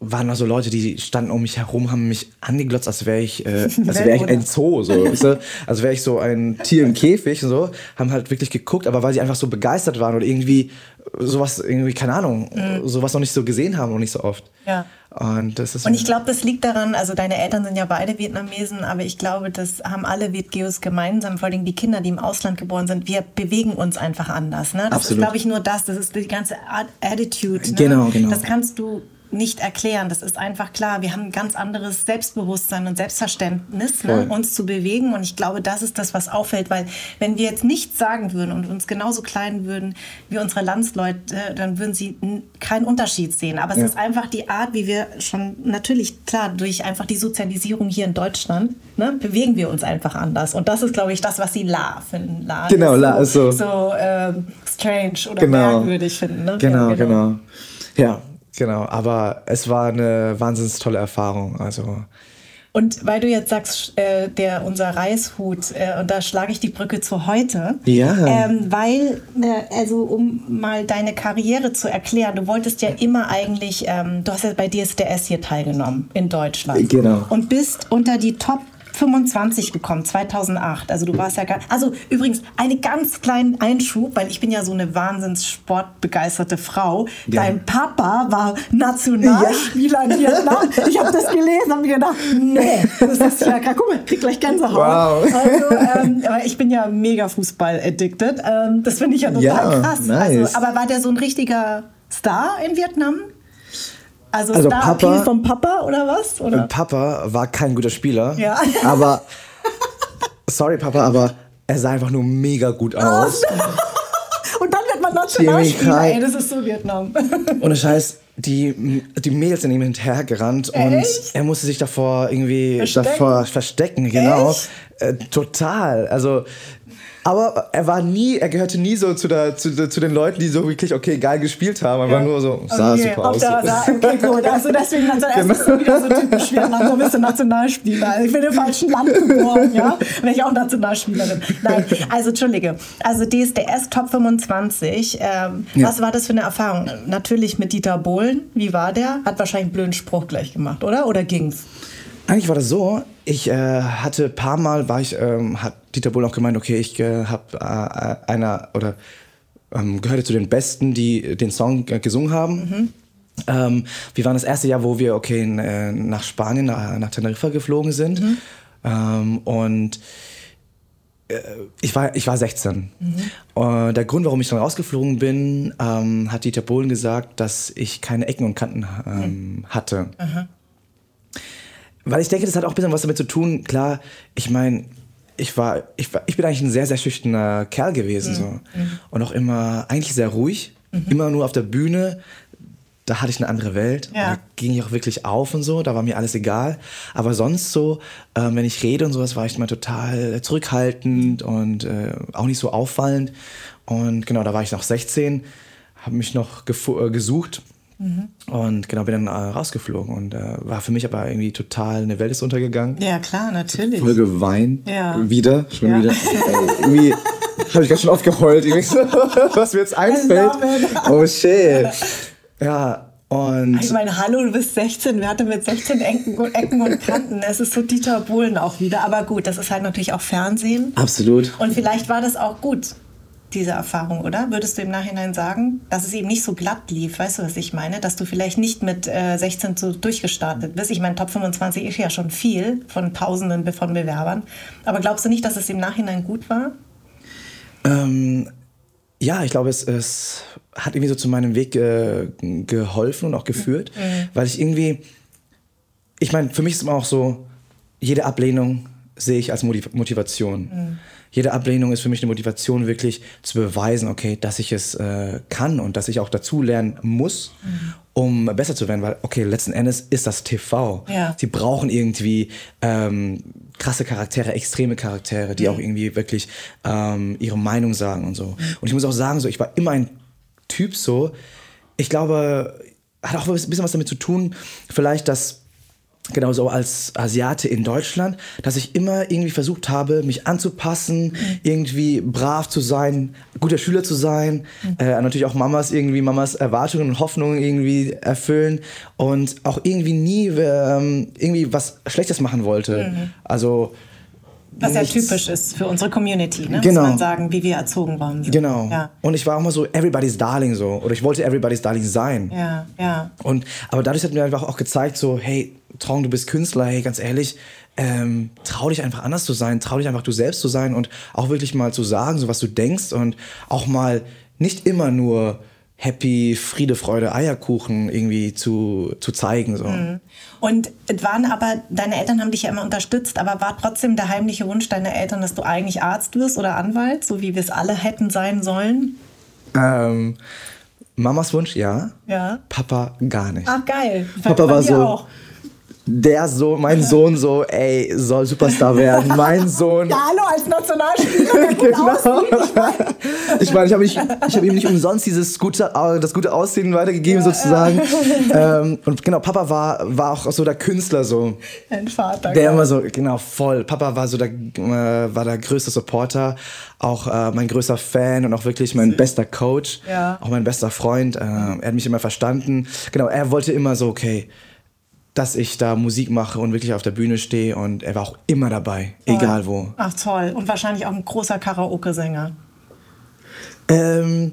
waren da so Leute, die standen um mich herum, haben mich angeglotzt, als wäre ich, äh, [LAUGHS] als wäre ich ein Zoo, so, weißt du? als wäre ich so ein Tier im Käfig, und so, haben halt wirklich geguckt, aber weil sie einfach so begeistert waren oder irgendwie sowas, irgendwie, keine Ahnung, sowas noch nicht so gesehen haben und nicht so oft. Mhm. Ja. Und das ist Und ich glaube, das liegt daran, also deine Eltern sind ja beide Vietnamesen, aber ich glaube, das haben alle Vietgeos gemeinsam, vor allem die Kinder, die im Ausland geboren sind. Wir bewegen uns einfach anders. Ne? Das Absolut. ist, glaube ich, nur das. Das ist die ganze Attitude. Ne? Genau, genau. Das kannst du nicht erklären. Das ist einfach klar. Wir haben ein ganz anderes Selbstbewusstsein und Selbstverständnis, ne? Uns zu bewegen. Und ich glaube, das ist das, was auffällt, weil wenn wir jetzt nichts sagen würden und uns genauso kleiden würden wie unsere Landsleute, dann würden sie keinen Unterschied sehen. Aber es Ja. ist einfach die Art, wie wir schon natürlich klar durch einfach die Sozialisierung hier in Deutschland ne, bewegen wir uns einfach anders. Und das ist, glaube ich, das, was sie La finden. La Genau, La ist so- so ähm, strange oder Genau. merkwürdig finden. Ne? Genau, Ja, genau. Ja, genau. Aber es war eine wahnsinnig tolle Erfahrung. Also Und weil du jetzt sagst, äh, der, unser Reishut, äh, und da schlage ich die Brücke zu heute. Ja. Ähm, weil, äh, also um mal deine Karriere zu erklären, du wolltest ja immer eigentlich, ähm, du hast ja bei DSDS hier teilgenommen in Deutschland. Genau. Und bist unter die Top 25 gekommen, 2008. Also du warst ja gar, also übrigens einen ganz kleinen Einschub, weil ich bin ja so eine wahnsinns sportbegeisterte Frau. Ja. Dein Papa war Nationalspieler in Vietnam. Ich habe das gelesen und mir gedacht, nee, das ist ja krass. Guck mal, ich krieg gleich Gänsehaut. Wow. Also, ähm, aber ich bin ja mega Fußball-addicted. Ähm, das finde ich ja total Ja, krass. nice. Also, aber war der so ein richtiger Star in Vietnam? Also, Also Star Papa- vom Papa oder was? Oder? Papa war kein guter Spieler. Ja. [LAUGHS] Aber, sorry Papa, aber er sah einfach nur mega gut aus. [LAUGHS] Und dann wird man Nationalspieler. Ey, das ist so Vietnam. [LAUGHS] Ohne Scheiß, die, die Mädels sind ihm hinterhergerannt und er musste sich davor irgendwie Verstecken? davor verstecken, genau. Äh, total. Also, aber er war nie, er gehörte nie so zu, der, zu, zu den Leuten, die so wirklich, okay, geil gespielt haben. Er war nur so, sah okay, super aus. Da, da, okay, gut. Also deswegen, also das ist so wieder so typisch Vietnam, da bist du Nationalspieler. Also ich bin im falschen Land geboren, ja. Wäre ich auch Nationalspielerin. Nein, also entschuldige. Also DSDS Top 25. Ähm, Ja. Was war das für eine Erfahrung? Natürlich mit Dieter Bohlen. Wie war der? Hat wahrscheinlich einen blöden Spruch gleich gemacht, oder? Oder ging's? Eigentlich war das so, ich äh, hatte ein paar Mal, war ich, ähm, hat Dieter Bohlen auch gemeint, okay, ich äh, habe äh, einer oder ähm, gehörte zu den Besten, die den Song äh, gesungen haben. Ähm, wir waren das erste Jahr, wo wir okay in, äh, nach Spanien, nach, nach Teneriffa geflogen sind. Ähm, und äh, ich war, ich war 16. Äh, der Grund, warum ich dann rausgeflogen bin, ähm, hat Dieter Bohlen gesagt, dass ich keine Ecken und Kanten ähm, hatte. Weil ich denke, das hat auch ein bisschen was damit zu tun. Klar, ich meine, ich war, ich war, ich bin eigentlich ein sehr, sehr schüchterner Kerl gewesen so und auch immer eigentlich sehr ruhig, immer nur auf der Bühne. Da hatte ich eine andere Welt. Ja. Da ging ich auch wirklich auf und so. Da war mir alles egal. Aber sonst so, ähm, wenn ich rede und sowas, war ich immer total zurückhaltend und äh, auch nicht so auffallend. Und genau, da war ich noch 16, habe mich noch äh, gesucht und genau bin dann äh, rausgeflogen und äh, war für mich aber irgendwie total eine Welt ist untergegangen. Ja, klar, natürlich. Voll geweint. Ja. Wieder, schon Ja. wieder. Äh, irgendwie habe ich ganz schön oft geheult, [LAUGHS] was mir jetzt einfällt. Oh shit. Ja, und Ich meine, hallo, du bist 16, wer hatte mit 16 Ecken, und- Ecken und Kanten? Es ist so Dieter Bohlen auch wieder. Aber gut, das ist halt natürlich auch Fernsehen. absolut. Und vielleicht war das auch gut, diese Erfahrung, oder? Würdest du im Nachhinein sagen, dass es eben nicht so glatt lief? Weißt du, was ich meine? Dass du vielleicht nicht mit äh, 16 so durchgestartet bist. Ich meine, Top 25 ist ja schon viel von Tausenden von Bewerbern. Aber glaubst du nicht, dass es im Nachhinein gut war? Ähm, ja, ich glaube, es, es hat irgendwie so zu meinem Weg äh, geholfen und auch geführt, weil ich irgendwie, ich meine, für mich ist immer auch so, jede Ablehnung sehe ich als Motiv Motivation. Jede Ablehnung ist für mich eine Motivation, wirklich zu beweisen, okay, dass ich es äh, kann und dass ich auch dazu lernen muss, um besser zu werden, weil, okay, letzten Endes ist das TV. Ja. Sie brauchen irgendwie ähm, krasse Charaktere, extreme Charaktere, die auch irgendwie wirklich ähm, ihre Meinung sagen und so. Und ich muss auch sagen, so, ich war immer ein Typ so, ich glaube, hat auch ein bisschen was damit zu tun, vielleicht, dass genau so als Asiate in Deutschland, dass ich immer irgendwie versucht habe, mich anzupassen, irgendwie brav zu sein, guter Schüler zu sein, äh, natürlich auch Mamas irgendwie, Mamas Erwartungen und Hoffnungen irgendwie erfüllen und auch irgendwie nie ähm, irgendwie was Schlechtes machen wollte. Also Was ja typisch ist für unsere Community, ne? Genau. muss man sagen, wie wir erzogen worden sind. Genau. Ja, Und ich war auch immer so everybody's darling so oder ich wollte everybody's darling sein. ja, ja. Und, aber dadurch hat mir einfach auch gezeigt, so, hey, Trong, du bist Künstler, hey, ganz ehrlich, ähm, trau dich einfach anders zu sein, trau dich einfach du selbst zu sein und auch wirklich mal zu sagen, so was du denkst und auch mal nicht immer nur happy, Friede, Freude, Eierkuchen irgendwie zu, zu zeigen. So. Und es waren aber, deine Eltern haben dich ja immer unterstützt, aber war trotzdem der heimliche Wunsch deiner Eltern, dass du eigentlich Arzt wirst oder Anwalt, so wie wir es alle hätten sein sollen? Ähm, Mamas Wunsch, ja. Ja. Papa gar nicht. Ach geil. Papa war so- Auch. Der Sohn, mein Sohn so, ey, soll Superstar werden. Mein Sohn. Ja, hallo, als Nationalspieler. [LAUGHS] genau. Ich meine, ich habe hab ihm nicht umsonst dieses gute, das gute Aussehen weitergegeben, ja, sozusagen. Ja. Ähm, und genau, Papa war, war auch so der Künstler so. Ein Vater. Der immer so, genau, voll. Papa war so der, äh, war der größte Supporter, auch äh, mein größter Fan und auch wirklich mein bester Coach. Ja. Auch mein bester Freund. Äh, er hat mich immer verstanden. Genau, er wollte immer so, okay, dass ich da Musik mache und wirklich auf der Bühne stehe und er war auch immer dabei, toll. egal wo. Ach toll. Und wahrscheinlich auch ein großer Karaoke-Sänger. Ähm,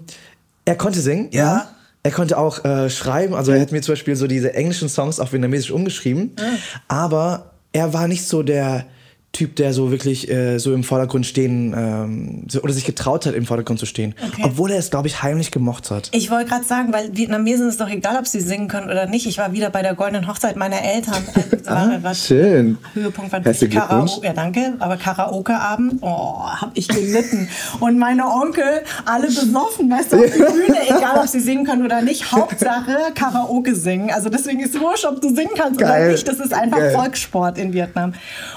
er konnte singen, ja. ja. Er konnte auch äh, schreiben, also er hat mir zum Beispiel so diese englischen Songs auf vietnamesisch umgeschrieben, ja. aber er war nicht so der Typ, der so wirklich äh, so im Vordergrund stehen ähm, so, oder sich getraut hat, im Vordergrund zu stehen. Okay. Obwohl er es, glaube ich, heimlich gemocht hat. Ich wollte gerade sagen, weil Vietnamesen ist doch egal, ob sie singen können oder nicht. Ich war wieder bei der goldenen Hochzeit meiner Eltern. [LAUGHS] ah, war, schön. Höhepunkt war Herzlichen Karaoke. Ja, danke. Aber Karaoke-Abend, oh, hab ich gelitten. Und meine Onkel, alle besoffen, weißt du, auf die Bühne, [LAUGHS] egal ob sie singen können oder nicht. Hauptsache Karaoke singen. Also deswegen ist es wurscht, ob du singen kannst Geil. oder nicht. Das ist einfach Geil. Volkssport in Vietnam.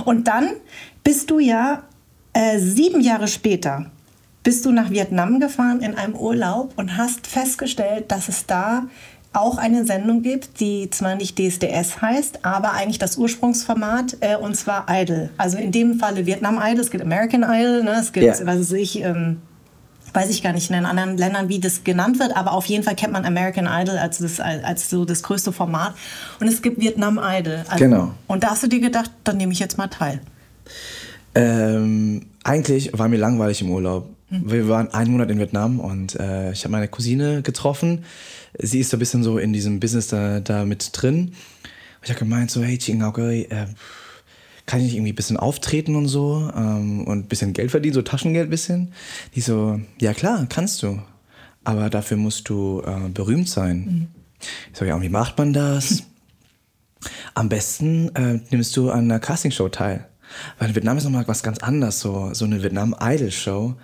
Und dann bist du ja äh, sieben Jahre später bist du nach Vietnam gefahren in einem Urlaub und hast festgestellt, dass es da auch eine Sendung gibt, die zwar nicht DSDS heißt, aber eigentlich das Ursprungsformat äh, und zwar Idol. Also in dem Falle Vietnam Idol, es gibt American Idol, ne, es gibt, yeah. was weiß ich, ähm, weiß ich gar nicht in den anderen Ländern, wie das genannt wird, aber auf jeden Fall kennt man American Idol als, das, als so das größte Format. Und es gibt Vietnam Idol. Also, genau. Und da hast du dir gedacht, dann nehme ich jetzt mal teil. Ähm, eigentlich war mir langweilig im Urlaub. Mhm. Wir waren einen Monat in Vietnam und äh, ich habe meine Cousine getroffen. Sie ist so ein bisschen so in diesem Business da, da mit drin. Ich habe gemeint so, hey Chingao äh, kann ich nicht irgendwie ein bisschen auftreten und so ähm, und ein bisschen Geld verdienen, so Taschengeld ein bisschen? Die so, ja klar, kannst du. Aber dafür musst du äh, berühmt sein. Mhm. Ich so, ja, und wie macht man das? [LAUGHS] Am besten äh, nimmst du an einer Castingshow teil. Weil in Vietnam ist nochmal was ganz anderes. So, so eine Vietnam-Idol-Show,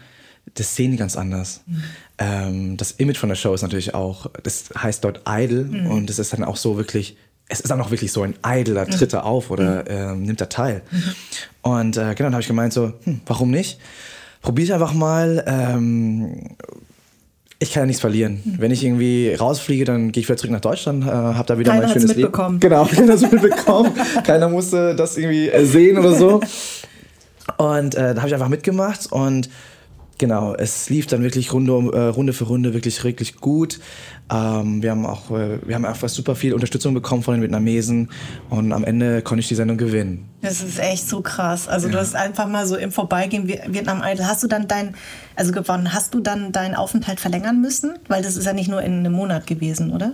das sehen die ganz anders. Mhm. Ähm, das Image von der Show ist natürlich auch, das heißt dort Idol mhm. und es ist dann auch so wirklich, es ist dann auch wirklich so ein Idol, da tritt er auf oder ähm, nimmt er teil. Mhm. Und äh, genau, dann habe ich gemeint so, hm, warum nicht? Probier einfach mal. Ähm, ich kann ja nichts verlieren. Mhm. Wenn ich irgendwie rausfliege, dann gehe ich wieder zurück nach Deutschland, äh, habe da wieder keiner mein schönes Leben. Genau, [LAUGHS] keiner hat mitbekommen. keiner musste das irgendwie äh, sehen oder so. Und äh, da habe ich einfach mitgemacht und genau, es lief dann wirklich Runde, äh, Runde für Runde wirklich wirklich gut. Ähm, wir haben auch, äh, wir haben einfach super viel Unterstützung bekommen von den Vietnamesen und am Ende konnte ich die Sendung gewinnen. Das ist echt so krass. Also ja. du hast einfach mal so im Vorbeigehen Vietnam Idol. Hast du dann dein, also gewonnen, hast du dann deinen Aufenthalt verlängern müssen? Weil das ist ja nicht nur in einem Monat gewesen, oder?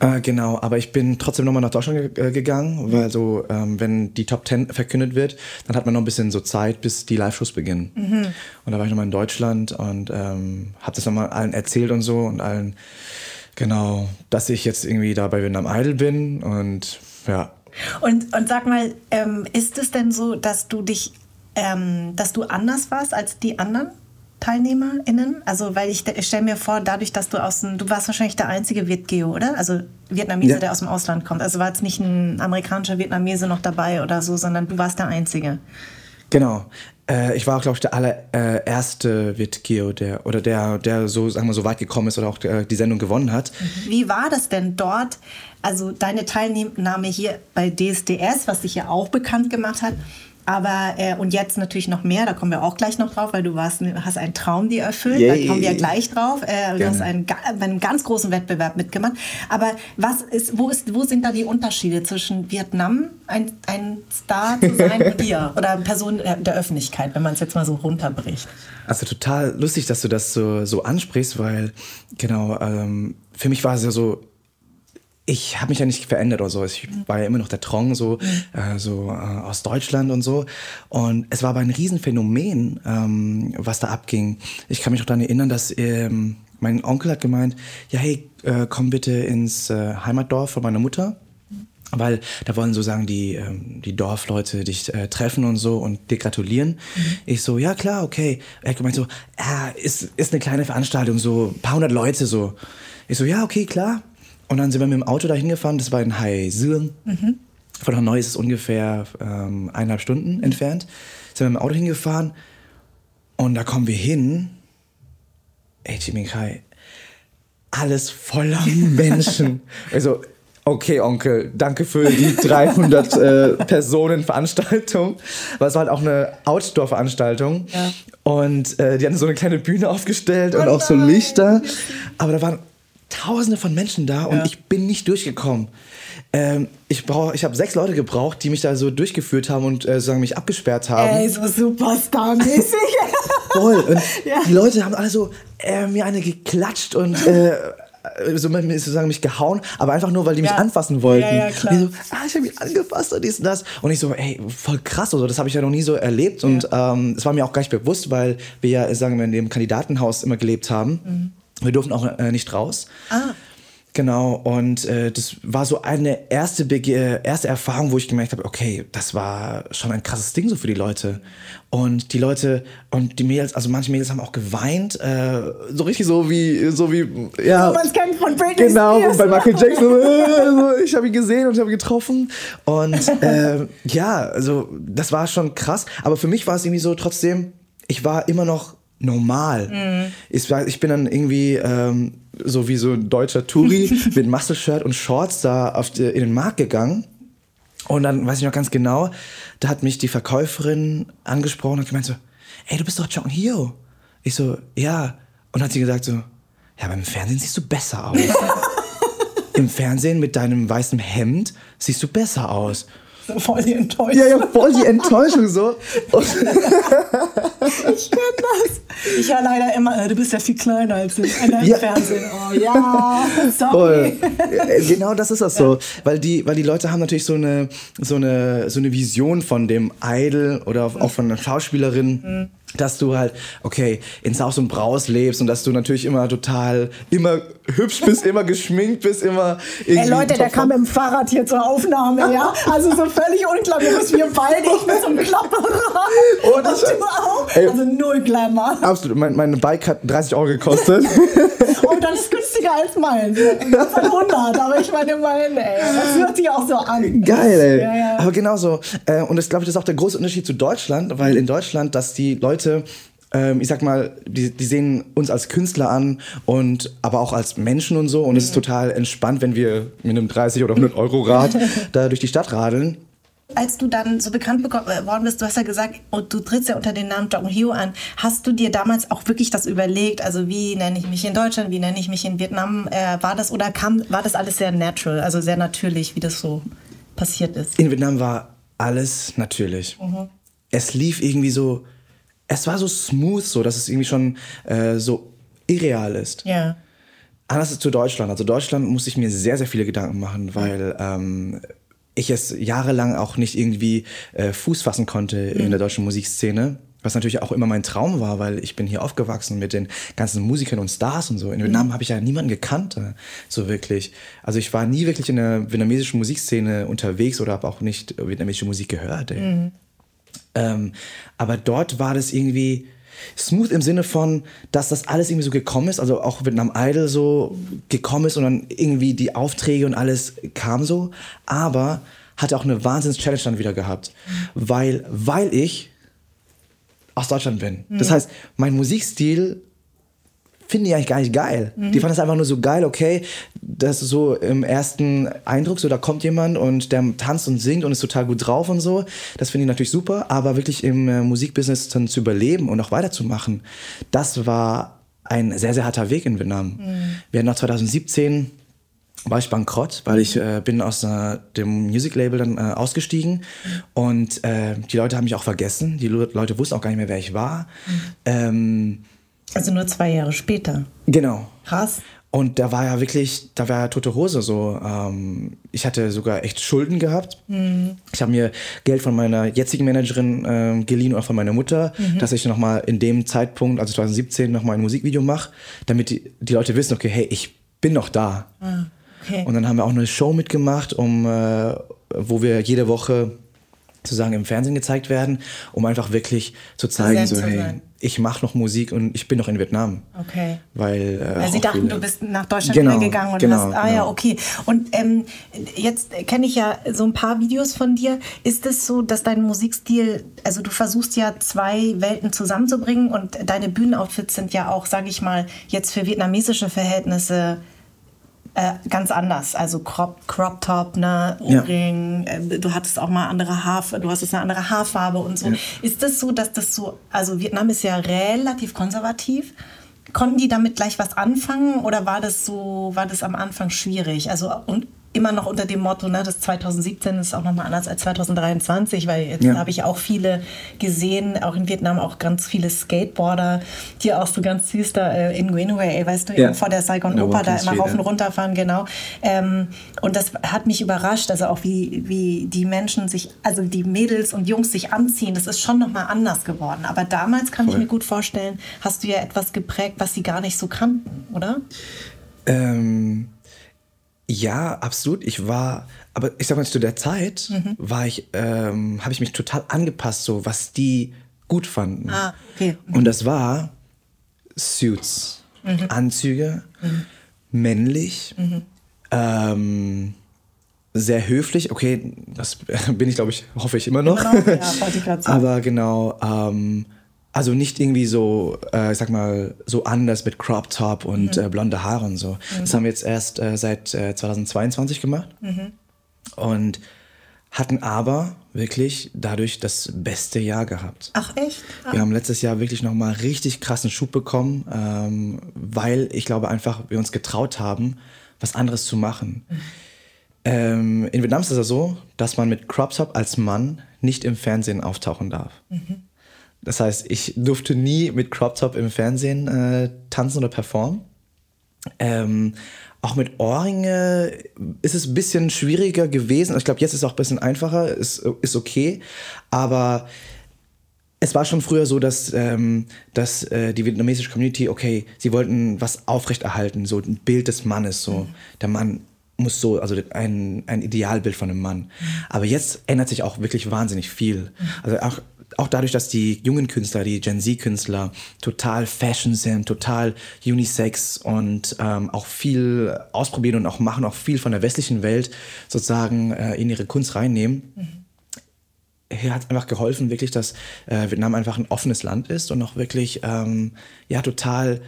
Äh, genau, aber ich bin trotzdem nochmal nach Deutschland ge äh, gegangen, weil so, ähm, wenn die Top Ten verkündet wird, dann hat man noch ein bisschen so Zeit, bis die Live-Shows beginnen. Mhm. Und da war ich nochmal in Deutschland und ähm, habe das nochmal allen erzählt und so und allen Genau, dass ich jetzt irgendwie da bei Vietnam Idol bin und ja. Und, und sag mal, ähm, ist es denn so, dass du dich, ähm, dass du anders warst als die anderen TeilnehmerInnen? Also, weil ich, ich stelle mir vor, dadurch, dass du aus dem, du warst wahrscheinlich der einzige Vietgeo, oder? Also Vietnamese, ja. der aus dem Ausland kommt. Also war jetzt nicht ein amerikanischer Vietnamese noch dabei oder so, sondern du warst der Einzige. Genau. Äh, ich war, glaube ich, der allererste äh, Wittgeo, der oder der, der so, sagen wir, so weit gekommen ist oder auch äh, die Sendung gewonnen hat. Mhm. Wie war das denn dort? Also deine Teilnahme hier bei DSDS, was sich ja auch bekannt gemacht hat. Aber äh, und jetzt natürlich noch mehr, da kommen wir auch gleich noch drauf, weil du warst, hast einen Traum dir erfüllt, Yay. da kommen wir gleich drauf. Äh, du hast einen, einen ganz großen Wettbewerb mitgemacht. Aber was ist, wo, ist, wo sind da die Unterschiede zwischen Vietnam, ein, ein Star zu sein und dir oder Person der Öffentlichkeit, wenn man es jetzt mal so runterbricht? Also total lustig, dass du das so, so ansprichst, weil genau, ähm, für mich war es ja so, ich habe mich ja nicht verändert oder so. Ich war ja immer noch der Trong, so, äh, so äh, aus Deutschland und so. Und es war aber ein Riesenphänomen, ähm, was da abging. Ich kann mich noch daran erinnern, dass ähm, mein Onkel hat gemeint, ja hey, äh, komm bitte ins äh, Heimatdorf von meiner Mutter. Weil da wollen sozusagen die, ähm, die Dorfleute dich äh, treffen und so und dir gratulieren. Mhm. Ich so, ja klar, okay. Er hat gemeint so, ja, ist, ist eine kleine Veranstaltung, so ein paar hundert Leute so. Ich so, ja, okay, klar. Und dann sind wir mit dem Auto dahin gefahren, das war in Hai Sương. Mhm. Von Hanoi ist es ungefähr ähm, eineinhalb Stunden entfernt. Sind wir mit dem Auto hingefahren und da kommen wir hin. Ey, Chimikai, alles voller [LAUGHS] Menschen. Also, okay, Onkel, danke für die 300 äh, [LAUGHS] Personen Veranstaltung. Aber es war halt auch eine Outdoor-Veranstaltung. Ja. Und äh, die hatten so eine kleine Bühne aufgestellt und Oh auch so. Lichter. Aber da waren tausende von Menschen da und Ja. ich bin nicht durchgekommen. Ähm, ich brauch, ich habe sechs Leute gebraucht, die mich da so durchgeführt haben und äh, sagen, mich abgesperrt haben. Ey, so Superstar-mäßig. [LAUGHS] Voll. Und Ja. die Leute haben alle so äh, mir eine geklatscht und äh, so mit mir sozusagen mich gehauen, aber einfach nur, weil die mich Ja. anfassen wollten. Ja, ja, klar. Und die so, ah, ich habe mich angefasst und dies und das. Und ich so, ey, voll krass, also, das habe ich ja noch nie so erlebt. Und ähm, es war mir auch gar nicht bewusst, weil wir ja, sagen wir, in dem Kandidatenhaus immer gelebt haben. Wir durften auch äh, nicht raus. Ah, Genau, und äh, das war so eine erste, Bege erste Erfahrung, wo ich gemerkt habe, okay, das war schon ein krasses Ding so für die Leute. Und die Leute und die Mädels, also manche Mädels haben auch geweint, äh, so richtig so wie, so wie, ja. man es kennt von Britney Genau, Spears. bei Michael Jackson, so, [LAUGHS] ich habe ihn gesehen und ich habe ihn getroffen. Und äh, ja, also das war schon krass. Aber für mich war es irgendwie so trotzdem, ich war immer noch normal. Ich, war, ich bin dann irgendwie ähm, so wie so ein deutscher Touri [LAUGHS] mit Muscle-Shirt und Shorts da auf die, in den Markt gegangen. Und dann weiß ich noch ganz genau, da hat mich die Verkäuferin angesprochen und gemeint so, ey, du bist doch John Hio. Ich so, ja. Und hat sie gesagt so, ja, beim Fernsehen siehst du besser aus. [LAUGHS] Im Fernsehen mit deinem weißen Hemd siehst du besser aus. [LAUGHS] Voll die Enttäuschung. Ja, ja, voll die Enttäuschung so. Und, [LAUGHS] Ich kenn das. Ich ja leider immer, äh, du bist ja viel kleiner als ich im Ja. Fernsehen. Oh ja, [LAUGHS] Voll. sorry. Ja, Genau das ist das so. Weil die, weil die Leute haben natürlich so eine, so, eine, so eine Vision von dem Idol oder auch von einer Schauspielerin, dass du halt, okay, in Saus und Braus lebst und dass du natürlich immer total, immer hübsch bist, immer geschminkt bist, immer irgendwie. Ey Leute, der kam mit dem Fahrrad hier zur Aufnahme, ja? Also so völlig unglamourös, wir beide, ich mit so einem Klapperrad. Oh, und das- du auch. Ey. Also null Glamour. Absolut, mein, mein Bike hat 30 Euro gekostet. Und [LAUGHS] das ist günstiger als meins. Von 100, aber ich meine immerhin, ey. Das hört sich auch so an. Geil, ey. Ja, ja. Aber genau so. Äh, und das glaube ich, das ist auch der große Unterschied zu Deutschland, weil in Deutschland, dass die Leute, ähm, ich sag mal, die, die sehen uns als Künstler an und aber auch als Menschen und so. Und es ist total entspannt, wenn wir mit einem 30 oder 100 Euro Rad [LAUGHS] da durch die Stadt radeln. Als du dann so bekannt beko- äh, bist, du hast ja gesagt, und du trittst ja unter dem Namen Jong Hyo an. Hast du dir damals auch wirklich das überlegt? Also wie nenne ich mich in Deutschland, wie nenne ich mich in Vietnam? Äh, war das oder kam, war das alles sehr natural, also sehr natürlich, wie das so passiert ist? In Vietnam war alles natürlich. Es lief irgendwie so, es war so smooth, so dass es irgendwie schon äh, so irreal ist. Ja. Anders ist zu Deutschland. Also Deutschland musste ich mir sehr, sehr viele Gedanken machen, weil ähm, ich es jahrelang auch nicht irgendwie äh, Fuß fassen konnte in der deutschen Musikszene. Was natürlich auch immer mein Traum war, weil ich bin hier aufgewachsen mit den ganzen Musikern und Stars und so. In Vietnam habe ich ja niemanden gekannt, äh, so wirklich. Also ich war nie wirklich in der vietnamesischen Musikszene unterwegs oder habe auch nicht vietnamesische Musik gehört. Ey. Ähm, aber dort war das irgendwie smooth im Sinne von, dass das alles irgendwie so gekommen ist, also auch Vietnam Idol so gekommen ist und dann irgendwie die Aufträge und alles kam so, aber hatte auch eine Wahnsinns-Challenge dann wieder gehabt, weil, weil ich aus Deutschland bin. Das heißt, mein Musikstil finde ich eigentlich gar nicht geil. Die fanden es einfach nur so geil, okay, das ist so im ersten Eindruck, so da kommt jemand und der tanzt und singt und ist total gut drauf und so. Das finde ich natürlich super, aber wirklich im äh, Musikbusiness dann zu überleben und auch weiterzumachen, das war ein sehr, sehr harter Weg in Vietnam. Wir hatten noch 2017 war ich bankrott, weil ich äh, bin aus äh, dem Music-Label dann äh, ausgestiegen und äh, die Leute haben mich auch vergessen. Die Le Leute wussten auch gar nicht mehr, wer ich war. Ähm, Also nur zwei Jahre später. genau. Krass. Und da war ja wirklich, da war ja tote Hose so. Ähm, ich hatte sogar echt Schulden gehabt. Ich habe mir Geld von meiner jetzigen Managerin ähm, geliehen oder von meiner Mutter, dass ich nochmal in dem Zeitpunkt, also 2017, nochmal ein Musikvideo mache, damit die, die Leute wissen, okay, hey, ich bin noch da. Okay. Und dann haben wir auch eine Show mitgemacht, um, äh, wo wir jede Woche sozusagen im Fernsehen gezeigt werden, um einfach wirklich zu zeigen, so hey. Ich mache noch Musik und ich bin noch in Vietnam. Okay. Weil, äh, Weil sie dachten, viele, du bist nach Deutschland genau, gegangen und genau, hast, ah genau. ja, okay. Und ähm, jetzt kenne ich ja so ein paar Videos von dir. Ist es so, dass dein Musikstil, also du versuchst ja zwei Welten zusammenzubringen und deine Bühnenoutfits sind ja auch, sage ich mal, jetzt für vietnamesische Verhältnisse äh, ganz anders. Also Crop, Crop Top, ne, Ohrring, ja. äh, du hattest auch mal andere Haarfarbe, du hast eine andere Haarfarbe und so. Ja. Ist das so, dass das so, also Vietnam ist ja relativ konservativ. Konnten die damit gleich was anfangen oder war das so, war das am Anfang schwierig? Also und immer noch unter dem Motto, ne, das 2017 ist auch nochmal anders als 2023, weil jetzt ja. habe ich auch viele gesehen, auch in Vietnam auch ganz viele Skateboarder, die auch so ganz süß da äh, in Nguyen weißt du, ja. vor der Saigon Oper da immer rauf und runter fahren, genau. Ähm, und das hat mich überrascht, also auch wie, wie die Menschen sich, also die Mädels und Jungs sich anziehen, das ist schon nochmal anders geworden. Aber damals kann Voll. ich mir gut vorstellen, hast du ja etwas geprägt, was sie gar nicht so kannten, oder? Ähm ja, absolut. Ich war, aber ich sag mal, zu der Zeit mhm. war ich, ähm, habe ich mich total angepasst, so was die gut fanden. Ah, okay. Mhm. Und das war Suits, mhm. Anzüge, mhm. männlich, mhm. ähm, sehr höflich. Okay, das [LAUGHS] bin ich, glaube ich, hoffe ich immer noch. Immer noch? Ja, [LAUGHS] aber genau, ähm, also nicht irgendwie so, äh, ich sag mal, so anders mit Crop Top und mhm. äh, blonde Haare und so. Mhm. Das haben wir jetzt erst äh, seit 2022 äh, gemacht. Mhm. Und hatten aber wirklich dadurch das beste Jahr gehabt. Ach echt? Ah. Wir haben letztes Jahr wirklich nochmal richtig krassen Schub bekommen, ähm, weil ich glaube einfach, wir uns getraut haben, was anderes zu machen. Mhm. Ähm, in Vietnam ist es ja so, dass man mit Crop Top als Mann nicht im Fernsehen auftauchen darf. Mhm. Das heißt, ich durfte nie mit Crop Top im Fernsehen äh, tanzen oder performen. Ähm, auch mit Ohrringe ist es ein bisschen schwieriger gewesen. Ich glaube, jetzt ist es auch ein bisschen einfacher, ist, ist okay. Aber es war schon früher so, dass, ähm, dass äh, die vietnamesische Community, okay, sie wollten was aufrechterhalten, so ein Bild des Mannes, so mhm. der Mann muss so, also ein, ein Idealbild von einem Mann. Mhm. Aber jetzt ändert sich auch wirklich wahnsinnig viel. Mhm. Also auch auch dadurch, dass die jungen Künstler, die Gen Z-Künstler total Fashion sind, total Unisex und ähm, auch viel ausprobieren und auch machen, auch viel von der westlichen Welt sozusagen äh, in ihre Kunst reinnehmen. Mhm. Hat einfach geholfen, wirklich, dass äh, Vietnam einfach ein offenes Land ist und auch wirklich ähm, ja total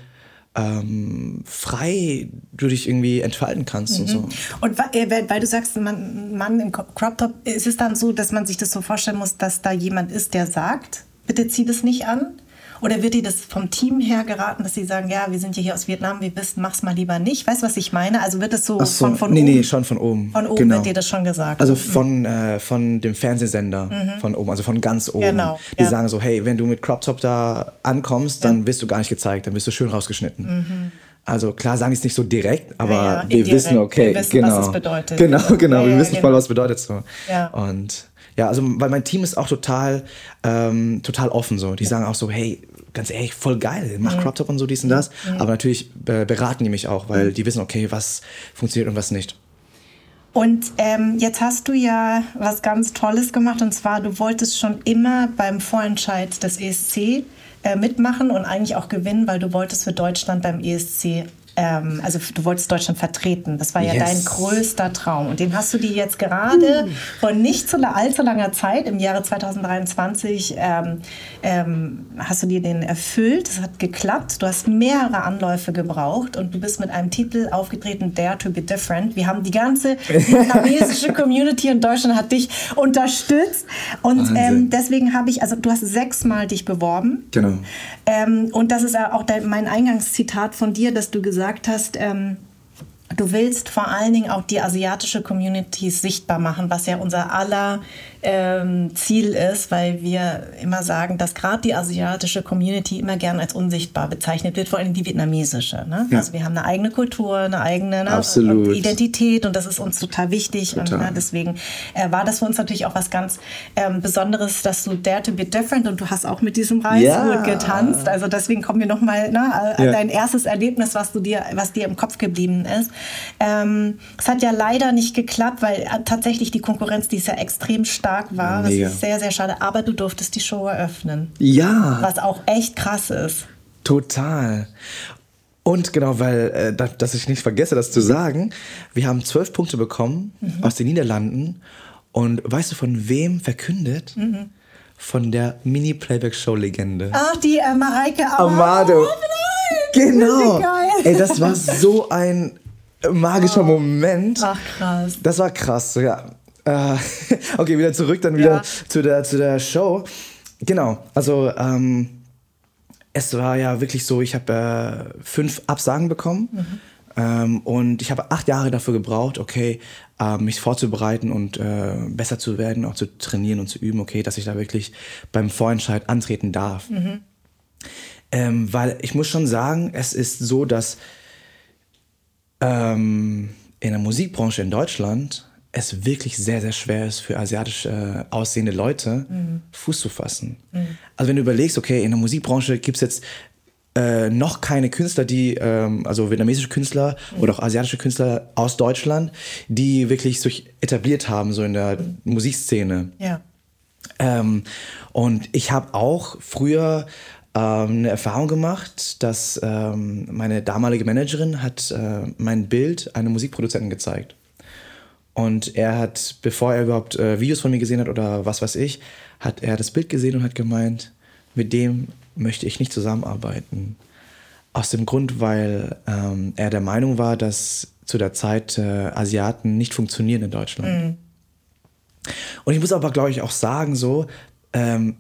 ähm, frei du dich irgendwie entfalten kannst mhm. und so. Und äh, weil du sagst, man, Mann im Crop Top, ist es dann so, dass man sich das so vorstellen muss, dass da jemand ist, der sagt, bitte zieh das nicht an? Oder wird dir das vom Team her geraten, dass sie sagen, ja, wir sind ja hier aus Vietnam, wir wissen, mach's mal lieber nicht? Weißt du, was ich meine? Also wird es so, so, von, von nee, oben? Nee, schon von oben. Von oben genau. wird dir das schon gesagt? Also von, äh, von dem Fernsehsender mhm. von oben, also von ganz oben. Genau. Die ja. sagen so, hey, wenn du mit Crop Top da ankommst, dann ja. wirst du gar nicht gezeigt, dann wirst du schön rausgeschnitten. Mhm. Also klar sagen die es nicht so direkt, aber ja, wir wissen, okay, wir wissen, genau. Was es bedeutet. Genau, genau, wir wissen genau. voll, was es bedeutet so. Und ja, also weil mein Team ist auch total, ähm, total offen so. Die sagen auch so, hey, ganz ehrlich, voll geil, mach mhm. Crop Top und so dies und das. Mhm. Aber natürlich äh, beraten die mich auch, weil die wissen, okay, was funktioniert und was nicht. Und ähm, jetzt hast du ja was ganz Tolles gemacht und zwar, du wolltest schon immer beim Vorentscheid des ESC äh, mitmachen und eigentlich auch gewinnen, weil du wolltest für Deutschland beim ESC ähm, also du wolltest Deutschland vertreten. Das war ja yes. dein größter Traum. Und den hast du dir jetzt gerade uh. vor nicht so allzu langer Zeit, im Jahre 2023, ähm, ähm, hast du dir den erfüllt. Es hat geklappt. Du hast mehrere Anläufe gebraucht und du bist mit einem Titel aufgetreten, Dare to be Different. Wir haben die ganze vietnamesische [LAUGHS] Community in Deutschland hat dich unterstützt. Und ähm, deswegen habe ich, also du hast sechsmal dich beworben. Genau. Ähm, und das ist auch mein Eingangszitat von dir, dass du gesagt gesagt hast, ähm, du willst vor allen Dingen auch die asiatische Community sichtbar machen, was ja unser aller ähm, Ziel ist, weil wir immer sagen, dass gerade die asiatische Community immer gern als unsichtbar bezeichnet wird, vor allem die vietnamesische. Ne? Ja. Also wir haben eine eigene Kultur, eine eigene ne, Identität und das ist uns total wichtig. Total. Und ne, deswegen äh, war das für uns natürlich auch was ganz ähm, Besonderes, dass du Dare to be different und du hast auch mit diesem Reishut ja. getanzt. Also deswegen kommen wir nochmal ne, an ja. dein erstes Erlebnis, was du dir, was dir im Kopf geblieben ist. Ähm, es hat ja leider nicht geklappt, weil äh, tatsächlich die Konkurrenz, die ist ja extrem stark stark war. Mega. Das ist sehr, sehr schade. Aber du durftest die Show eröffnen. Ja. Was auch echt krass ist. Total. Und genau, weil, äh, da- dass ich nicht vergesse, das zu sagen, wir haben zwölf Punkte bekommen aus den Niederlanden. Und weißt du, von wem verkündet? Von der Mini-Playback-Show-Legende. Ach, die äh, Mareike Amado. Oh, nein! Genau. Geil. Ey, das war so ein magischer Moment. Ach, krass. Das war krass, ja. Äh, [LAUGHS] okay, wieder zurück, dann wieder Ja. zu, der, zu der Show. Genau, also ähm, es war ja wirklich so, ich habe äh, fünf Absagen bekommen ähm, und ich habe acht Jahre dafür gebraucht, okay, äh, mich vorzubereiten und äh, besser zu werden, auch zu trainieren und zu üben, okay, dass ich da wirklich beim Vorentscheid antreten darf. Ähm, weil ich muss schon sagen, es ist so, dass ähm, in der Musikbranche in Deutschland es wirklich sehr, sehr schwer ist für asiatisch äh, aussehende Leute Fuß zu fassen. Also wenn du überlegst, okay, in der Musikbranche gibt es jetzt äh, noch keine Künstler, die, ähm, also vietnamesische Künstler oder auch asiatische Künstler aus Deutschland, die wirklich sich etabliert haben, so in der Musikszene. Ja. Ähm, und ich habe auch früher ähm, eine Erfahrung gemacht, dass ähm, meine damalige Managerin hat äh, mein Bild einem Musikproduzenten gezeigt. Und er hat, bevor er überhaupt äh, Videos von mir gesehen hat oder was weiß ich, hat er das Bild gesehen und hat gemeint, mit dem möchte ich nicht zusammenarbeiten. Aus dem Grund, weil ähm, er der Meinung war, dass zu der Zeit äh, Asiaten nicht funktionieren in Deutschland. Und ich muss aber, glaube ich, auch sagen, so, ähm,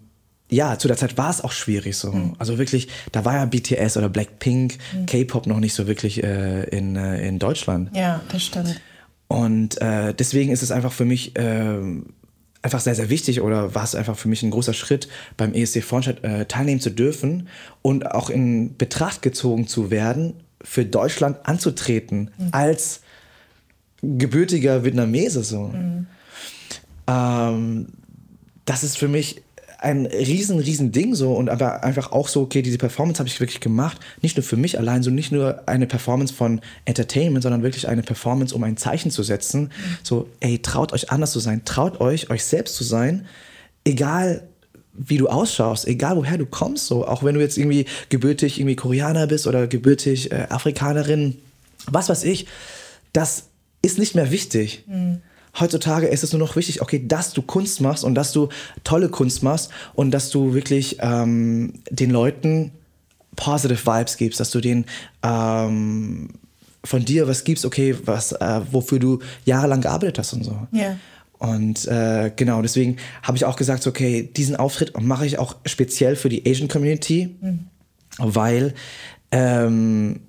ja, zu der Zeit war es auch schwierig so. Also wirklich, da war ja BTS oder Blackpink, K-Pop noch nicht so wirklich äh, in, äh, in Deutschland. Ja, das stimmt. Und äh, deswegen ist es einfach für mich äh, einfach sehr, sehr wichtig oder war es einfach für mich ein großer Schritt, beim ESC Vorentscheid äh, teilnehmen zu dürfen und auch in Betracht gezogen zu werden, für Deutschland anzutreten als gebürtiger Vietnamese so. Ähm, das ist für mich ein riesen, riesen Ding so und aber einfach auch so, okay, diese Performance habe ich wirklich gemacht, nicht nur für mich allein, so nicht nur eine Performance von Entertainment, sondern wirklich eine Performance, um ein Zeichen zu setzen. So, ey, traut euch anders zu sein, traut euch, euch selbst zu sein, egal wie du ausschaust, egal woher du kommst, so, auch wenn du jetzt irgendwie gebürtig irgendwie Koreaner bist oder gebürtig äh, Afrikanerin, was weiß ich, das ist nicht mehr wichtig. Heutzutage ist es nur noch wichtig, okay, dass du Kunst machst und dass du tolle Kunst machst und dass du wirklich ähm, den Leuten positive Vibes gibst, dass du denen ähm, von dir was gibst, okay, was, äh, wofür du jahrelang gearbeitet hast und so. Ja. Und äh, genau, deswegen habe ich auch gesagt, so, okay, diesen Auftritt mache ich auch speziell für die Asian Community, weil ähm,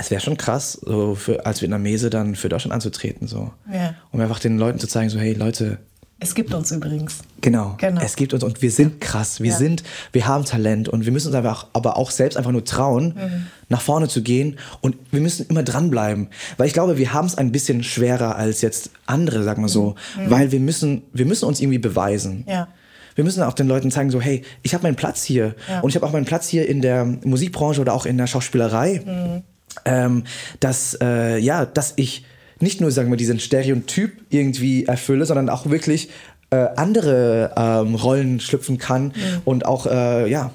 es wäre schon krass, so für, als Vietnamese dann für Deutschland anzutreten. So. Ja. Um einfach den Leuten zu zeigen, so, hey Leute, Es gibt uns übrigens. Genau. Genau. Es gibt uns und wir sind krass. Wir Ja. sind, wir haben Talent und wir müssen uns einfach, aber auch selbst einfach nur trauen, Mhm. nach vorne zu gehen und wir müssen immer dranbleiben. Weil ich glaube, wir haben es ein bisschen schwerer als jetzt andere, sagen wir so. Weil wir müssen, wir müssen uns irgendwie beweisen. Mhm. Ja. Wir müssen auch den Leuten zeigen, so, hey, ich habe meinen Platz hier. Ja. Und ich habe auch meinen Platz hier in der Musikbranche oder auch in der Schauspielerei. Mhm. Ähm, dass, äh, ja, dass ich nicht nur, sagen wir, diesen Stereotyp irgendwie erfülle, sondern auch wirklich äh, andere ähm, Rollen schlüpfen kann und auch, äh, ja,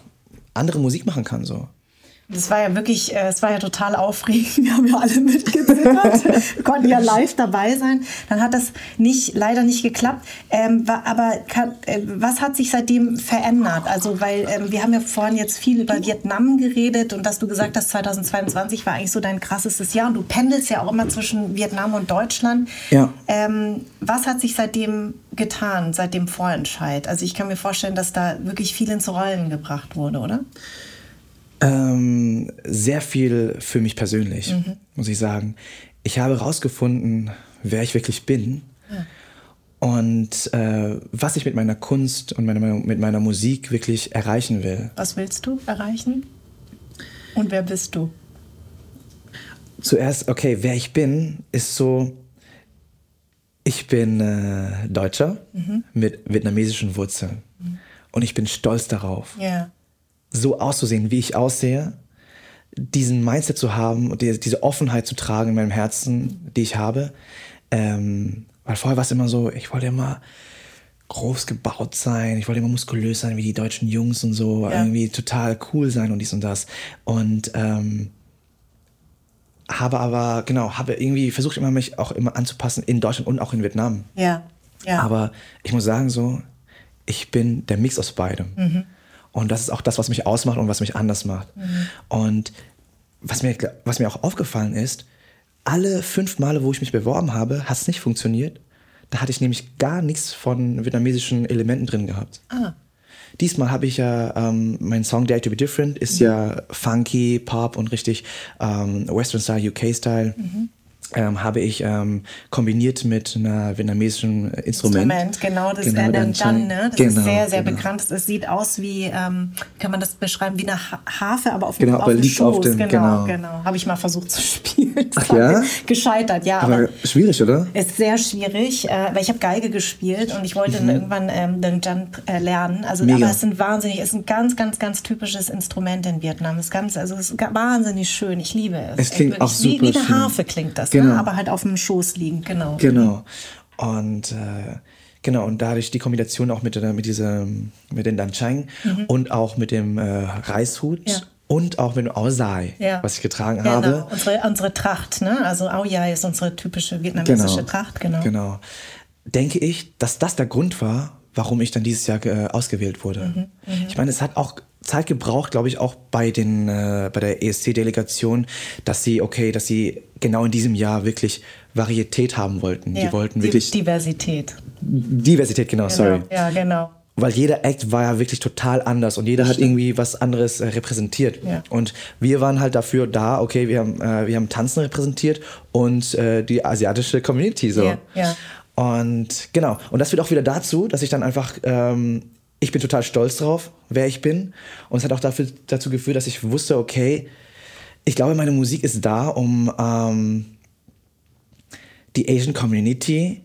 andere Musik machen kann, so. Das war ja wirklich, äh, es war ja total aufregend. Wir haben ja alle mitgezittert. [LAUGHS] Wir konnten ja live dabei sein. Dann hat das nicht, leider nicht geklappt. Ähm, aber kann, äh, was hat sich seitdem verändert? Also, weil ähm, wir haben ja vorhin jetzt viel über Vietnam geredet und dass du gesagt hast, 2022 war eigentlich so dein krassestes Jahr und du pendelst ja auch immer zwischen Vietnam und Deutschland. Ja. Ähm, was hat sich seitdem getan, seit dem Vorentscheid? Also ich kann mir vorstellen, dass da wirklich viel ins Rollen gebracht wurde, oder? Ähm, sehr viel für mich persönlich, muss ich sagen. Ich habe herausgefunden, wer ich wirklich bin und äh, was ich mit meiner Kunst und meiner, mit meiner Musik wirklich erreichen will. Was willst du erreichen? Und wer bist du? Zuerst, okay, wer ich bin, ist so, ich bin äh, Deutscher mit vietnamesischen Wurzeln. Und ich bin stolz darauf, Ja. So auszusehen, wie ich aussehe, diesen Mindset zu haben und die, diese Offenheit zu tragen in meinem Herzen, die ich habe. Ähm, weil vorher war es immer so, ich wollte immer groß gebaut sein. Ich wollte immer muskulös sein wie die deutschen Jungs und so. Ja. Irgendwie total cool sein und dies und das. Und ähm, habe aber, genau, habe irgendwie versucht immer mich auch immer anzupassen in Deutschland und auch in Vietnam. Ja. ja. Aber ich muss sagen so, ich bin der Mix aus beidem. Mhm. Und das ist auch das, was mich ausmacht und was mich anders macht. Mhm. Und was mir, was mir auch aufgefallen ist, alle fünf Male, wo ich mich beworben habe, hat es nicht funktioniert. Da hatte ich nämlich gar nichts von vietnamesischen Elementen drin gehabt. Ah. Diesmal habe ich ja, ähm, mein Song Dare to be Different ist mhm. ja funky, Pop und richtig ähm, Western Style, UK Style. Mhm ähm, habe ich ähm, kombiniert mit einer vietnamesischen Instrument. Instrument, genau, das genau, dann, dann, ne? Das genau, ist sehr, sehr genau. bekannt. Es sieht aus wie, ähm, kann man das beschreiben, wie eine Harfe, aber auf, genau, auf dem Schoß. Auf dem, genau, genau. genau. Habe ich mal versucht zu [LAUGHS] spielen. Ach ja? Gescheitert, ja. Aber, aber, schwierig, oder? Ist sehr schwierig, äh, weil ich habe Geige gespielt und ich wollte mhm. irgendwann ähm, den Jump äh, lernen. Also, Mega. aber es sind wahnsinnig, es ist ein ganz, ganz, ganz typisches Instrument in Vietnam. Es ist ganz, also es ist wahnsinnig schön. Ich liebe es. Es klingt auch super wie, wie eine Harfe klingt das. Ne? Genau. Ne? Aber halt auf dem Schoß liegen, genau. Genau. Und äh, genau, und dadurch die Kombination auch mit, mit diesem, mit den Danchang mhm. und auch mit dem äh, Reishut. Ja. Und auch mit dem Aosai, ja. was ich getragen genau. habe. Unsere, unsere Tracht, ne? Also Aoyai ist unsere typische vietnamesische genau. Tracht, genau. Genau. Denke ich, dass das der Grund war, warum ich dann dieses Jahr äh, ausgewählt wurde. Mhm. Mhm. Ich meine, es hat auch Zeit gebraucht, glaube ich, auch bei, den, äh, bei der ESC-Delegation, dass sie, okay, dass sie genau in diesem Jahr wirklich Varietät haben wollten. Ja, die wollten wirklich. Diversität. Diversität, genau, genau, sorry. Ja, genau. Weil jeder Act war ja wirklich total anders und jeder hat irgendwie was anderes äh, repräsentiert. Ja. Und wir waren halt dafür da, okay, wir haben, äh, wir haben Tanzen repräsentiert und äh, die asiatische Community so. Ja, ja. Und genau, und das führt auch wieder dazu, dass ich dann einfach ähm, ich bin total stolz drauf, wer ich bin. Und es hat auch dafür, dazu geführt, dass ich wusste, okay, ich glaube, meine Musik ist da, um ähm, die Asian Community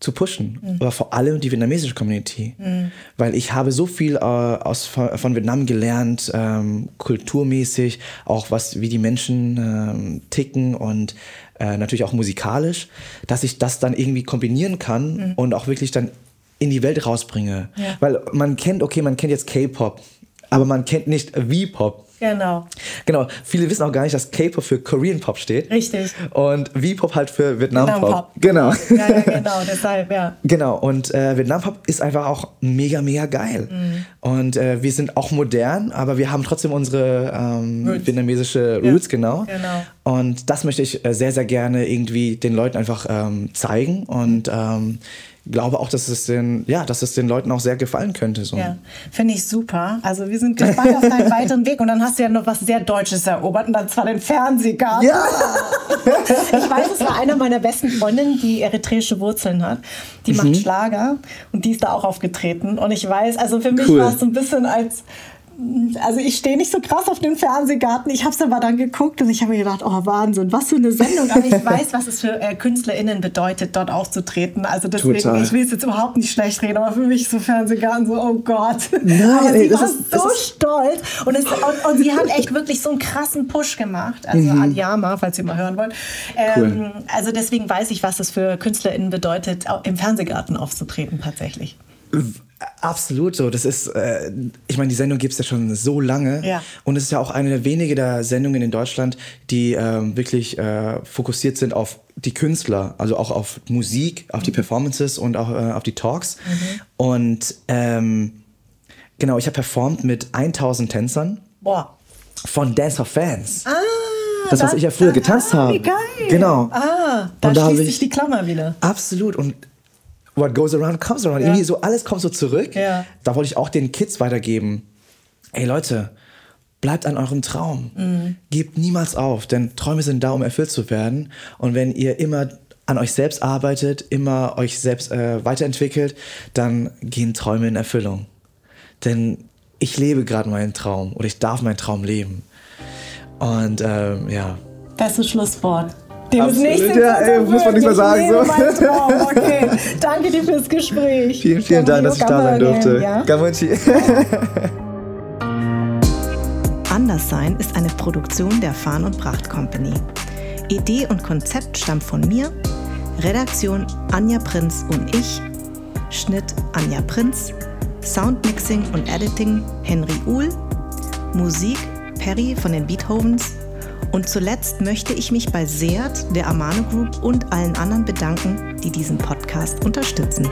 zu pushen, mhm. aber vor allem die vietnamesische Community, mhm. weil ich habe so viel äh, aus, von Vietnam gelernt, ähm, kulturmäßig, auch was wie die Menschen ähm, ticken und äh, natürlich auch musikalisch, dass ich das dann irgendwie kombinieren kann mhm. und auch wirklich dann in die Welt rausbringe. Ja. Weil man kennt, okay, man kennt jetzt K-Pop, aber man kennt nicht V-Pop. Genau. Genau. Viele wissen auch gar nicht, dass K-Pop für Korean Pop steht. Richtig. Und V-Pop halt für Vietnam, Vietnam Pop. Pop. Genau. Ja, ja, genau, [LAUGHS] deshalb, ja. Genau. Und äh, Vietnam Pop ist einfach auch mega, mega geil. Mhm. Und äh, wir sind auch modern, aber wir haben trotzdem unsere ähm, Roots. vietnamesische Roots, ja. genau. Genau. Und das möchte ich äh, sehr, sehr gerne irgendwie den Leuten einfach ähm, zeigen und ähm, glaube auch, dass es den, ja, dass es den Leuten auch sehr gefallen könnte. So. Ja, finde ich super. Also wir sind gespannt auf deinen weiteren Weg und dann hast du ja noch was sehr Deutsches erobert und dann zwar den Fernsehgarten. Ja. [LAUGHS] Ich weiß, es war eine meiner besten Freundinnen, die eritreische Wurzeln hat. Die mhm. macht Schlager und die ist da auch aufgetreten. Und ich weiß, also für mich cool. war es so ein bisschen als also ich stehe nicht so krass auf den Fernsehgarten. Ich habe es aber dann geguckt und ich habe mir gedacht, oh Wahnsinn, was für eine Sendung. Aber ich [LAUGHS] weiß, was es für äh, KünstlerInnen bedeutet, dort aufzutreten. Also deswegen, Total. ich will es jetzt überhaupt nicht schlecht reden, aber für mich so Fernsehgarten so, oh Gott. Nein, [LAUGHS] aber sie das war ist, so ist stolz und, es, und, und, sie hat echt wirklich so einen krassen Push gemacht. Also mhm. Aliama, falls ihr mal hören wollt. Ähm, cool. Also deswegen weiß ich, was es für KünstlerInnen bedeutet, im Fernsehgarten aufzutreten tatsächlich. Absolut so. Das ist, äh, ich meine, die Sendung gibt es ja schon so lange. Ja. Und es ist ja auch eine der wenigen der Sendungen in Deutschland, die ähm, wirklich äh, fokussiert sind auf die Künstler, also auch auf Musik, auf mhm. die Performances und auch äh, auf die Talks. Mhm. Und ähm, genau, ich habe performt mit 1000 Tänzern. Boah. Von Dance for Fans. Ah. Das, was ich ja früher getanzt habe. Wie geil. Genau. Ah, da und schließt sich die Klammer wieder. Absolut. Und what goes around comes around. Ja. Irgendwie so alles kommt so zurück. Ja. Da wollte ich auch den Kids weitergeben. Ey Leute, bleibt an eurem Traum. Mhm. Gebt niemals auf, denn Träume sind da, um erfüllt zu werden. Und wenn ihr immer an euch selbst arbeitet, immer euch selbst äh, weiterentwickelt, dann gehen Träume in Erfüllung. Denn ich lebe gerade meinen Traum oder ich darf meinen Traum leben. Und ähm, ja. Bestes Schlusswort. Dem Absolut, ist nichts ja, ey, muss man nicht mehr sagen. So. [LAUGHS] Okay. Danke dir fürs Gespräch. Vielen, vielen Dank, dass ich da sein durfte. Ja? Gamunchi. Anderssein ist eine Produktion der Farn und Pracht Company. Idee und Konzept stammt von mir, Redaktion Anja Prinz und ich, Schnitt Anja Prinz, Soundmixing und Editing Henry Uhl, Musik Perry von den Beethovens und zuletzt möchte ich mich bei Seat, der Amano Group und allen anderen bedanken, die diesen Podcast unterstützen.